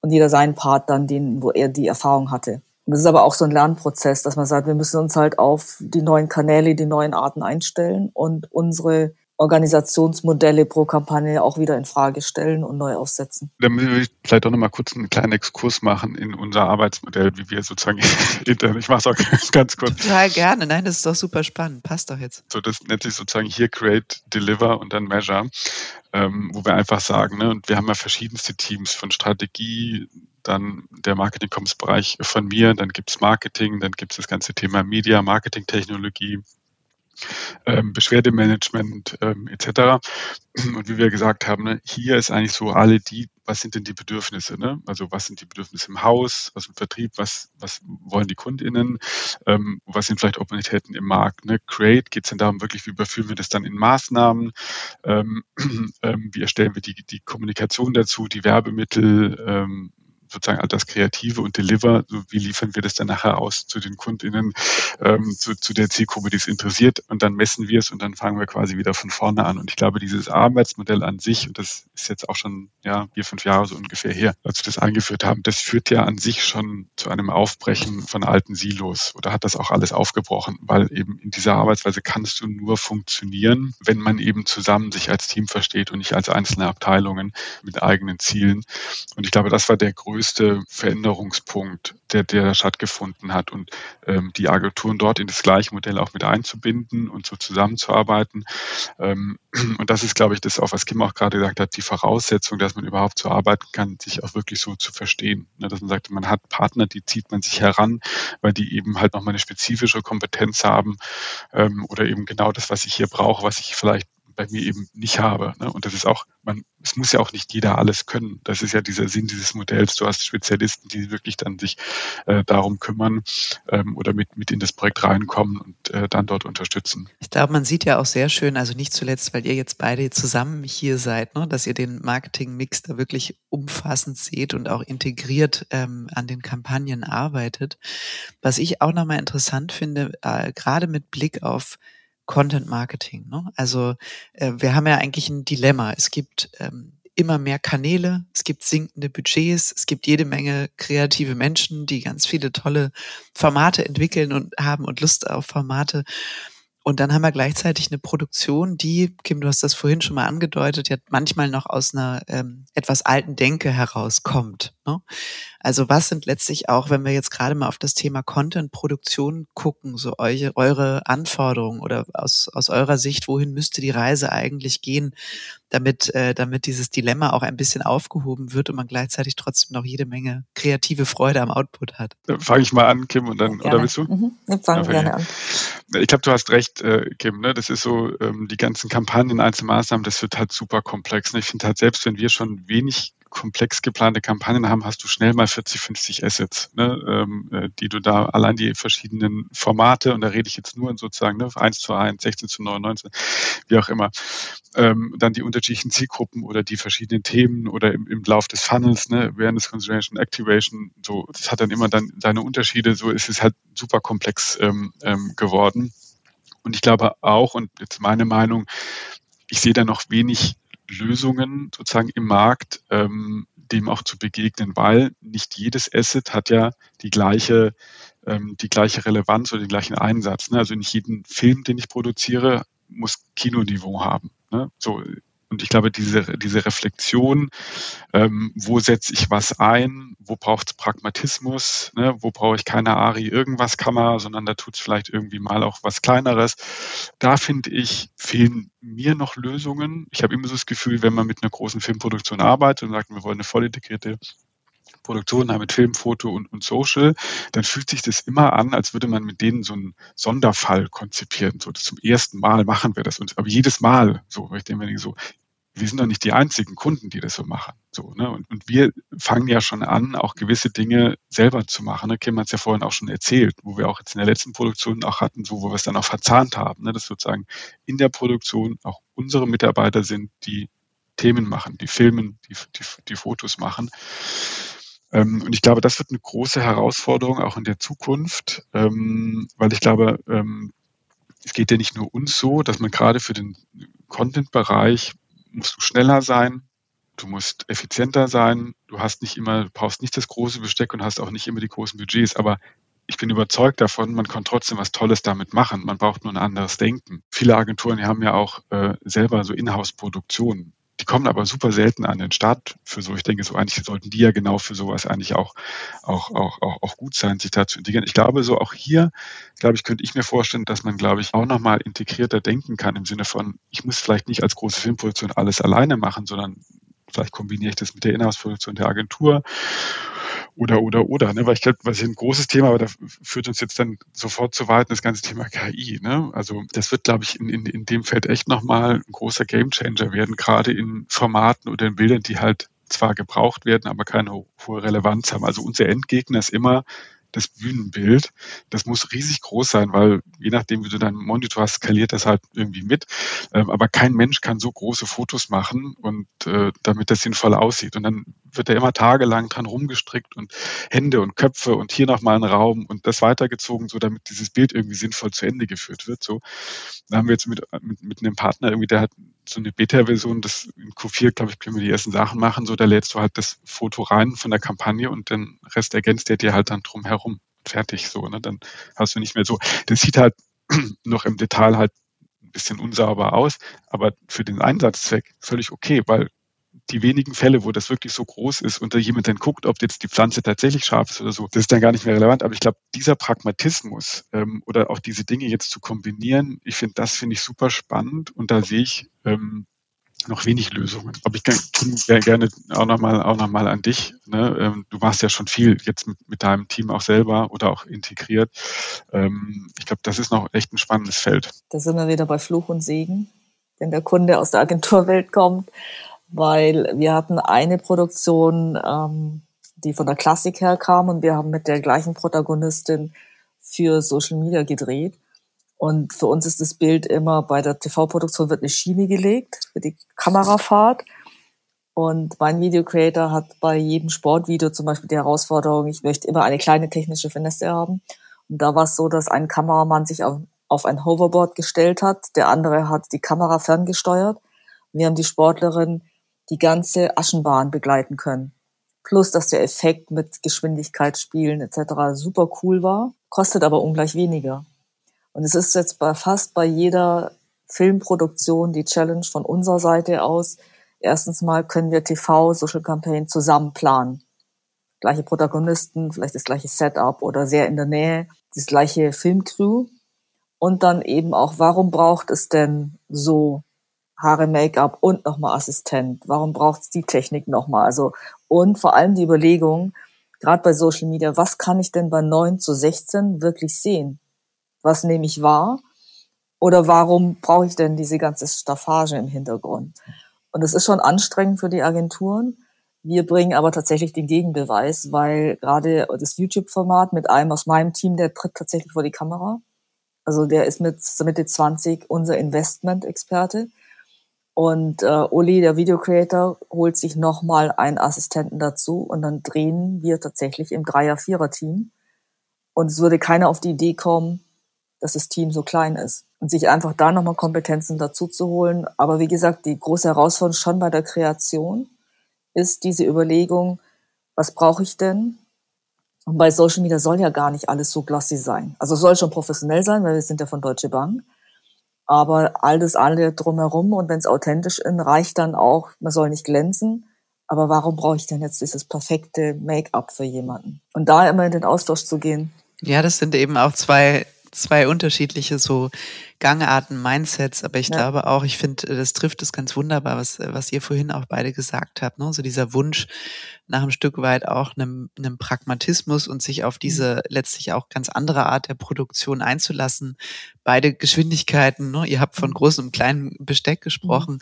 und jeder seinen Part dann, den, wo er die Erfahrung hatte. Und das ist aber auch so ein Lernprozess, dass man sagt, wir müssen uns halt auf die neuen Kanäle, die neuen Arten einstellen und unsere Organisationsmodelle pro Kampagne auch wieder in Frage stellen und neu aufsetzen. Dann will ich vielleicht auch noch mal kurz einen kleinen Exkurs machen in unser Arbeitsmodell, wie wir sozusagen intern. Ich mache es auch ganz kurz. Total gerne. Nein, das ist doch super spannend. Passt doch jetzt. So, das nennt sich sozusagen hier Create, Deliver und dann Measure, ähm, wo wir einfach sagen, ne, und wir haben ja verschiedenste Teams von Strategie, dann der Marketing-Comms-Bereich von mir, dann gibt es Marketing, dann gibt es das ganze Thema Media, Marketing-Technologie, ähm, Beschwerdemanagement ähm, etc. Und wie wir gesagt haben, ne, hier ist eigentlich so alle die, was sind denn die Bedürfnisse? Ne? Also was sind die Bedürfnisse im Haus, was im Vertrieb, was, was wollen die KundInnen, ähm, was sind vielleicht Opportunitäten im Markt? Ne? Create geht es dann darum, wirklich, wie überführen wir das dann in Maßnahmen, ähm, ähm, wie erstellen wir die, die Kommunikation dazu, die Werbemittel, ähm, sozusagen all das Kreative und Deliver, so wie liefern wir das dann nachher aus zu den KundInnen, ähm, zu, zu der Zielgruppe, die es interessiert und dann messen wir es und dann fangen wir quasi wieder von vorne an. Und ich glaube, dieses Arbeitsmodell an sich, und das ist jetzt auch schon ja vier, fünf Jahre so ungefähr her, als wir das eingeführt haben, das führt ja an sich schon zu einem Aufbrechen von alten Silos oder hat das auch alles aufgebrochen, weil eben in dieser Arbeitsweise kannst du nur funktionieren, wenn man eben zusammen sich als Team versteht und nicht als einzelne Abteilungen mit eigenen Zielen. Und ich glaube, das war der größte größte Veränderungspunkt, der, der stattgefunden hat. Und ähm, die Agenturen dort in das gleiche Modell auch mit einzubinden und so zusammenzuarbeiten. Ähm, und das ist, glaube ich, das auch, was Kim auch gerade gesagt hat, die Voraussetzung, dass man überhaupt so arbeiten kann, sich auch wirklich so zu verstehen. Ne, dass man sagt, man hat Partner, die zieht man sich heran, weil die eben halt nochmal eine spezifische Kompetenz haben ähm, oder eben genau das, was ich hier brauche, was ich vielleicht bei mir eben nicht habe. Ne? Und das ist auch, man, es muss ja auch nicht jeder alles können. Das ist ja dieser Sinn dieses Modells. Du hast Spezialisten, die wirklich dann sich äh, darum kümmern ähm, oder mit, mit in das Projekt reinkommen und äh, dann dort unterstützen. Ich glaube, man sieht ja auch sehr schön, also nicht zuletzt, weil ihr jetzt beide zusammen hier seid, ne, dass ihr den Marketing-Mix da wirklich umfassend seht und auch integriert ähm, an den Kampagnen arbeitet. Was ich auch nochmal interessant finde, äh, gerade mit Blick auf Content Marketing. Ne? Also äh, wir haben ja eigentlich ein Dilemma. Es gibt ähm, immer mehr Kanäle, es gibt sinkende Budgets, es gibt jede Menge kreative Menschen, die ganz viele tolle Formate entwickeln und haben und Lust auf Formate. Und dann haben wir gleichzeitig eine Produktion, die, Kim, du hast das vorhin schon mal angedeutet, ja manchmal noch aus einer ähm, etwas alten Denke herauskommt. Ne? Also was sind letztlich auch, wenn wir jetzt gerade mal auf das Thema Content-Produktion gucken, so eure, eure Anforderungen oder aus, aus eurer Sicht, wohin müsste die Reise eigentlich gehen, damit, äh, damit dieses Dilemma auch ein bisschen aufgehoben wird und man gleichzeitig trotzdem noch jede Menge kreative Freude am Output hat? Fange ich mal an, Kim, und dann, gerne. oder willst du? Mhm. Wir fangen ja, gerne an. Ich glaube, du hast recht, äh, Kim, ne? das ist so, ähm, die ganzen Kampagnen, Einzelmaßnahmen, das wird halt super komplex. Ne? Ich finde halt, selbst wenn wir schon wenig komplex geplante Kampagnen haben, hast du schnell mal 40, 50 Assets, ne, ähm, äh, die du da allein die verschiedenen Formate, und da rede ich jetzt nur sozusagen ne, 1 zu 1, 16 zu 9, 19, wie auch immer, ähm, dann die unterschiedlichen Zielgruppen oder die verschiedenen Themen oder im, im Lauf des Funnels, ne, Awareness, Consideration, Activation, so, das hat dann immer dann seine Unterschiede, so ist es halt super komplex ähm, ähm, geworden. Und ich glaube auch, und jetzt meine Meinung, ich sehe da noch wenig Lösungen sozusagen im Markt, ähm, dem auch zu begegnen, weil nicht jedes Asset hat ja die gleiche, ähm, die gleiche Relevanz oder den gleichen Einsatz. Ne? Also nicht jeden Film, den ich produziere, muss Kinoniveau haben. Ne? So und ich glaube, diese, diese Reflexion, ähm, wo setze ich was ein, wo braucht es Pragmatismus, ne? wo brauche ich keine Ari irgendwas Kammer, sondern da tut es vielleicht irgendwie mal auch was Kleineres. Da finde ich, fehlen mir noch Lösungen. Ich habe immer so das Gefühl, wenn man mit einer großen Filmproduktion arbeitet und sagt, wir wollen eine voll integrierte Produktion haben mit Film, Foto und, und Social, dann fühlt sich das immer an, als würde man mit denen so einen Sonderfall konzipieren. So, zum ersten Mal machen wir das. Und, aber jedes Mal, so, ich denke so, wir sind doch nicht die einzigen Kunden, die das so machen. So, ne? und, und wir fangen ja schon an, auch gewisse Dinge selber zu machen. Ne? Kim hat es ja vorhin auch schon erzählt, wo wir auch jetzt in der letzten Produktion auch hatten, so wo wir es dann auch verzahnt haben, ne? dass sozusagen in der Produktion auch unsere Mitarbeiter sind, die Themen machen, die filmen, die, die, die Fotos machen. Ähm, und ich glaube, das wird eine große Herausforderung auch in der Zukunft, ähm, weil ich glaube, ähm, es geht ja nicht nur uns so, dass man gerade für den Content-Bereich musst du schneller sein, du musst effizienter sein, du hast nicht immer, du brauchst nicht das große Besteck und hast auch nicht immer die großen Budgets, aber ich bin überzeugt davon, man kann trotzdem was Tolles damit machen. Man braucht nur ein anderes Denken. Viele Agenturen haben ja auch äh, selber so Inhouse-Produktionen. Kommen aber super selten an den Start für so. Ich denke, so eigentlich sollten die ja genau für sowas eigentlich auch, auch, auch, auch, auch gut sein, sich da zu integrieren. Ich glaube, so auch hier, glaube ich, könnte ich mir vorstellen, dass man, glaube ich, auch nochmal integrierter denken kann im Sinne von, ich muss vielleicht nicht als große Filmproduktion alles alleine machen, sondern vielleicht kombiniere ich das mit der Inhouse-Produktion der Agentur oder, oder, oder, ne? Weil ich glaube, was ist ein großes Thema, aber da führt uns jetzt dann sofort zu weit das ganze Thema KI, ne? Also das wird, glaube ich, in, in, in dem Feld echt nochmal ein großer Gamechanger werden, gerade in Formaten oder in Bildern, die halt zwar gebraucht werden, aber keine hohe Relevanz haben. Also unser Endgegner ist immer das Bühnenbild, das muss riesig groß sein, weil je nachdem, wie du deinen Monitor hast, skaliert das halt irgendwie mit. Ähm, aber kein Mensch kann so große Fotos machen und äh, damit das sinnvoll aussieht. Und dann wird er immer tagelang dran rumgestrickt und Hände und Köpfe und hier nochmal ein Raum und das weitergezogen, so damit dieses Bild irgendwie sinnvoll zu Ende geführt wird. So, da haben wir jetzt mit, mit, mit einem Partner irgendwie, der hat so eine Beta-Version, das in Q4, glaube ich, können wir die ersten Sachen machen. So, da lädst du halt das Foto rein von der Kampagne und den Rest ergänzt der dir halt dann drum herum. Fertig so, ne? Dann hast du nicht mehr so. Das sieht halt noch im Detail halt ein bisschen unsauber aus, aber für den Einsatzzweck völlig okay, weil die wenigen Fälle, wo das wirklich so groß ist und da jemand dann guckt, ob jetzt die Pflanze tatsächlich scharf ist oder so, das ist dann gar nicht mehr relevant. Aber ich glaube, dieser Pragmatismus ähm, oder auch diese Dinge jetzt zu kombinieren, ich finde, das finde ich super spannend und da sehe ich ähm, noch wenig Lösungen. Aber ich kann gerne auch nochmal noch an dich. Ne? Ähm, du machst ja schon viel jetzt mit, mit deinem Team auch selber oder auch integriert. Ähm, ich glaube, das ist noch echt ein spannendes Feld. Da sind wir wieder bei Fluch und Segen, wenn der Kunde aus der Agenturwelt kommt, weil wir hatten eine Produktion, ähm, die von der Klassik herkam und wir haben mit der gleichen Protagonistin für Social Media gedreht. Und für uns ist das Bild immer bei der TV-Produktion wird eine Schiene gelegt für die Kamerafahrt. Und mein Video Creator hat bei jedem Sportvideo zum Beispiel die Herausforderung, ich möchte immer eine kleine technische Finesse haben. Und da war es so, dass ein Kameramann sich auf, auf ein Hoverboard gestellt hat, der andere hat die Kamera ferngesteuert. Wir haben die Sportlerin die ganze Aschenbahn begleiten können. Plus, dass der Effekt mit Geschwindigkeitsspielen etc. super cool war, kostet aber ungleich weniger. Und es ist jetzt bei fast bei jeder Filmproduktion die Challenge von unserer Seite aus. Erstens mal können wir TV, Social Campaign zusammen planen. Gleiche Protagonisten, vielleicht das gleiche Setup oder sehr in der Nähe, das gleiche Filmcrew. Und dann eben auch, warum braucht es denn so Haare, Make-up und nochmal Assistent? Warum braucht es die Technik nochmal? Also, und vor allem die Überlegung, gerade bei Social Media, was kann ich denn bei 9 zu 16 wirklich sehen? was nehme ich wahr? Oder warum brauche ich denn diese ganze Staffage im Hintergrund? Und es ist schon anstrengend für die Agenturen. Wir bringen aber tatsächlich den Gegenbeweis, weil gerade das YouTube-Format mit einem aus meinem Team, der tritt tatsächlich vor die Kamera. Also der ist mit Mitte 20 unser Investment-Experte. Und äh, Uli, der Video-Creator, holt sich nochmal einen Assistenten dazu und dann drehen wir tatsächlich im Dreier-Vierer-Team. Und es würde keiner auf die Idee kommen, dass das Team so klein ist und sich einfach da nochmal Kompetenzen dazu zu holen. Aber wie gesagt, die große Herausforderung schon bei der Kreation ist diese Überlegung, was brauche ich denn? Und bei Social Media soll ja gar nicht alles so glossy sein. Also soll schon professionell sein, weil wir sind ja von Deutsche Bank. Aber alles alle drumherum und wenn es authentisch ist, reicht dann auch, man soll nicht glänzen. Aber warum brauche ich denn jetzt dieses perfekte Make-up für jemanden? Und da immer in den Austausch zu gehen. Ja, das sind eben auch zwei zwei unterschiedliche so Gangarten, Mindsets, aber ich ja. glaube auch, ich finde, das trifft es ganz wunderbar, was, was ihr vorhin auch beide gesagt habt, ne? so dieser Wunsch nach einem Stück weit auch einem, einem Pragmatismus und sich auf diese mhm. letztlich auch ganz andere Art der Produktion einzulassen. Beide Geschwindigkeiten, ne? ihr habt von mhm. großem und kleinem Besteck gesprochen. Mhm.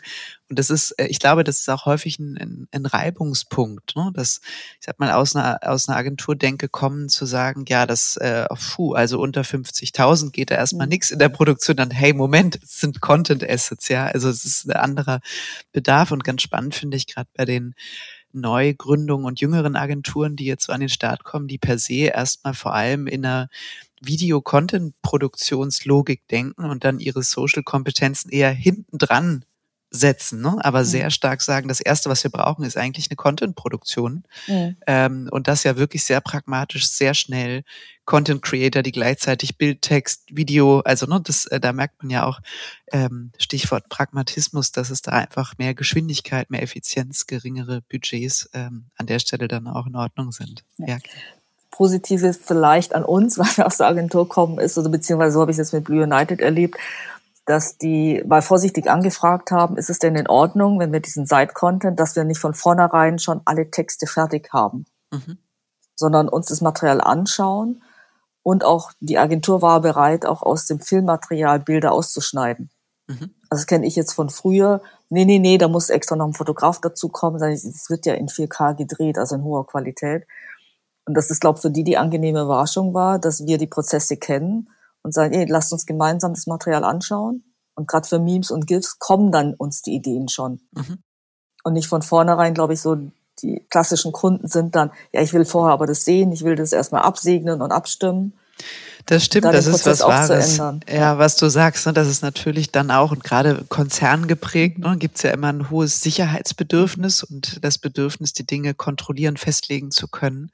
Und das ist, äh, ich glaube, das ist auch häufig ein, ein, ein Reibungspunkt, ne? dass, ich sag mal, aus einer, aus einer Agentur denke, kommen zu sagen, ja, das, äh, puh, also unter 50.000 geht da erstmal mhm. nichts in der Produktion, dann, hey, Moment, es sind Content Assets, ja, also es ist ein anderer Bedarf und ganz spannend finde ich gerade bei den Neugründungen und jüngeren Agenturen, die jetzt so an den Start kommen, die per se erstmal vor allem in einer Video-Content-Produktionslogik denken und dann ihre Social-Kompetenzen eher hinten dran setzen, ne? aber mhm. sehr stark sagen, das Erste, was wir brauchen, ist eigentlich eine Content-Produktion. Mhm. Ähm, und das ja wirklich sehr pragmatisch, sehr schnell. Content-Creator, die gleichzeitig Bild, Text, Video, also ne, das, äh, da merkt man ja auch ähm, Stichwort Pragmatismus, dass es da einfach mehr Geschwindigkeit, mehr Effizienz, geringere Budgets ähm, an der Stelle dann auch in Ordnung sind. Ja. ja. Positives vielleicht an uns, weil wir aus der Agentur kommen, ist, oder beziehungsweise so habe ich es jetzt mit Blue United erlebt, dass die mal vorsichtig angefragt haben, ist es denn in Ordnung, wenn wir diesen Site-Content, dass wir nicht von vornherein schon alle Texte fertig haben? Mhm. sondern uns das Material anschauen und auch die Agentur war bereit, auch aus dem Filmmaterial Bilder auszuschneiden. Mhm. Also das kenne ich jetzt von früher. Nee, nee, nee, da muss extra noch ein Fotograf dazukommen. Es wird ja in 4K gedreht, also in hoher Qualität. Und das ist, glaube ich, für die die angenehme Überraschung war, dass wir die Prozesse kennen und sagen, ey, lasst uns gemeinsam das Material anschauen. Und gerade für Memes und GIFs kommen dann uns die Ideen schon. Mhm. Und nicht von vornherein, glaube ich, so die klassischen Kunden sind dann, ja, ich will vorher aber das sehen, ich will das erstmal absegnen und abstimmen. Das stimmt, das ist was Wahres. Ja, was du sagst, ne, das ist natürlich dann auch, und gerade konzerngeprägt, ne, gibt es ja immer ein hohes Sicherheitsbedürfnis und das Bedürfnis, die Dinge kontrollieren, festlegen zu können.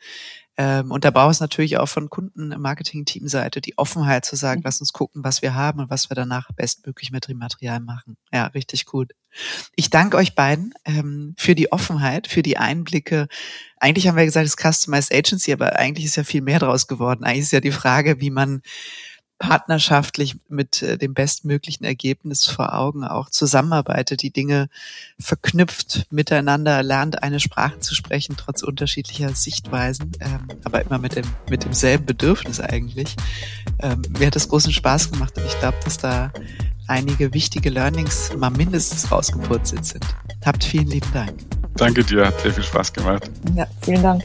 Ähm, und da braucht es natürlich auch von Kunden im Marketing-Teamseite die Offenheit zu sagen, mhm. lass uns gucken, was wir haben und was wir danach bestmöglich mit dem Material machen. Ja, richtig gut. Ich danke euch beiden ähm, für die Offenheit, für die Einblicke. Eigentlich haben wir gesagt, es ist Customized Agency, aber eigentlich ist ja viel mehr draus geworden. Eigentlich ist ja die Frage, wie man partnerschaftlich mit äh, dem bestmöglichen Ergebnis vor Augen auch zusammenarbeitet, die Dinge verknüpft miteinander, lernt eine Sprache zu sprechen, trotz unterschiedlicher Sichtweisen, ähm, aber immer mit dem mit demselben Bedürfnis eigentlich. Ähm, mir hat das großen Spaß gemacht und ich glaube, dass da einige wichtige Learnings mal mindestens rausgepurzelt sind. Habt vielen lieben Dank. Danke dir, hat sehr viel Spaß gemacht. Ja, vielen Dank.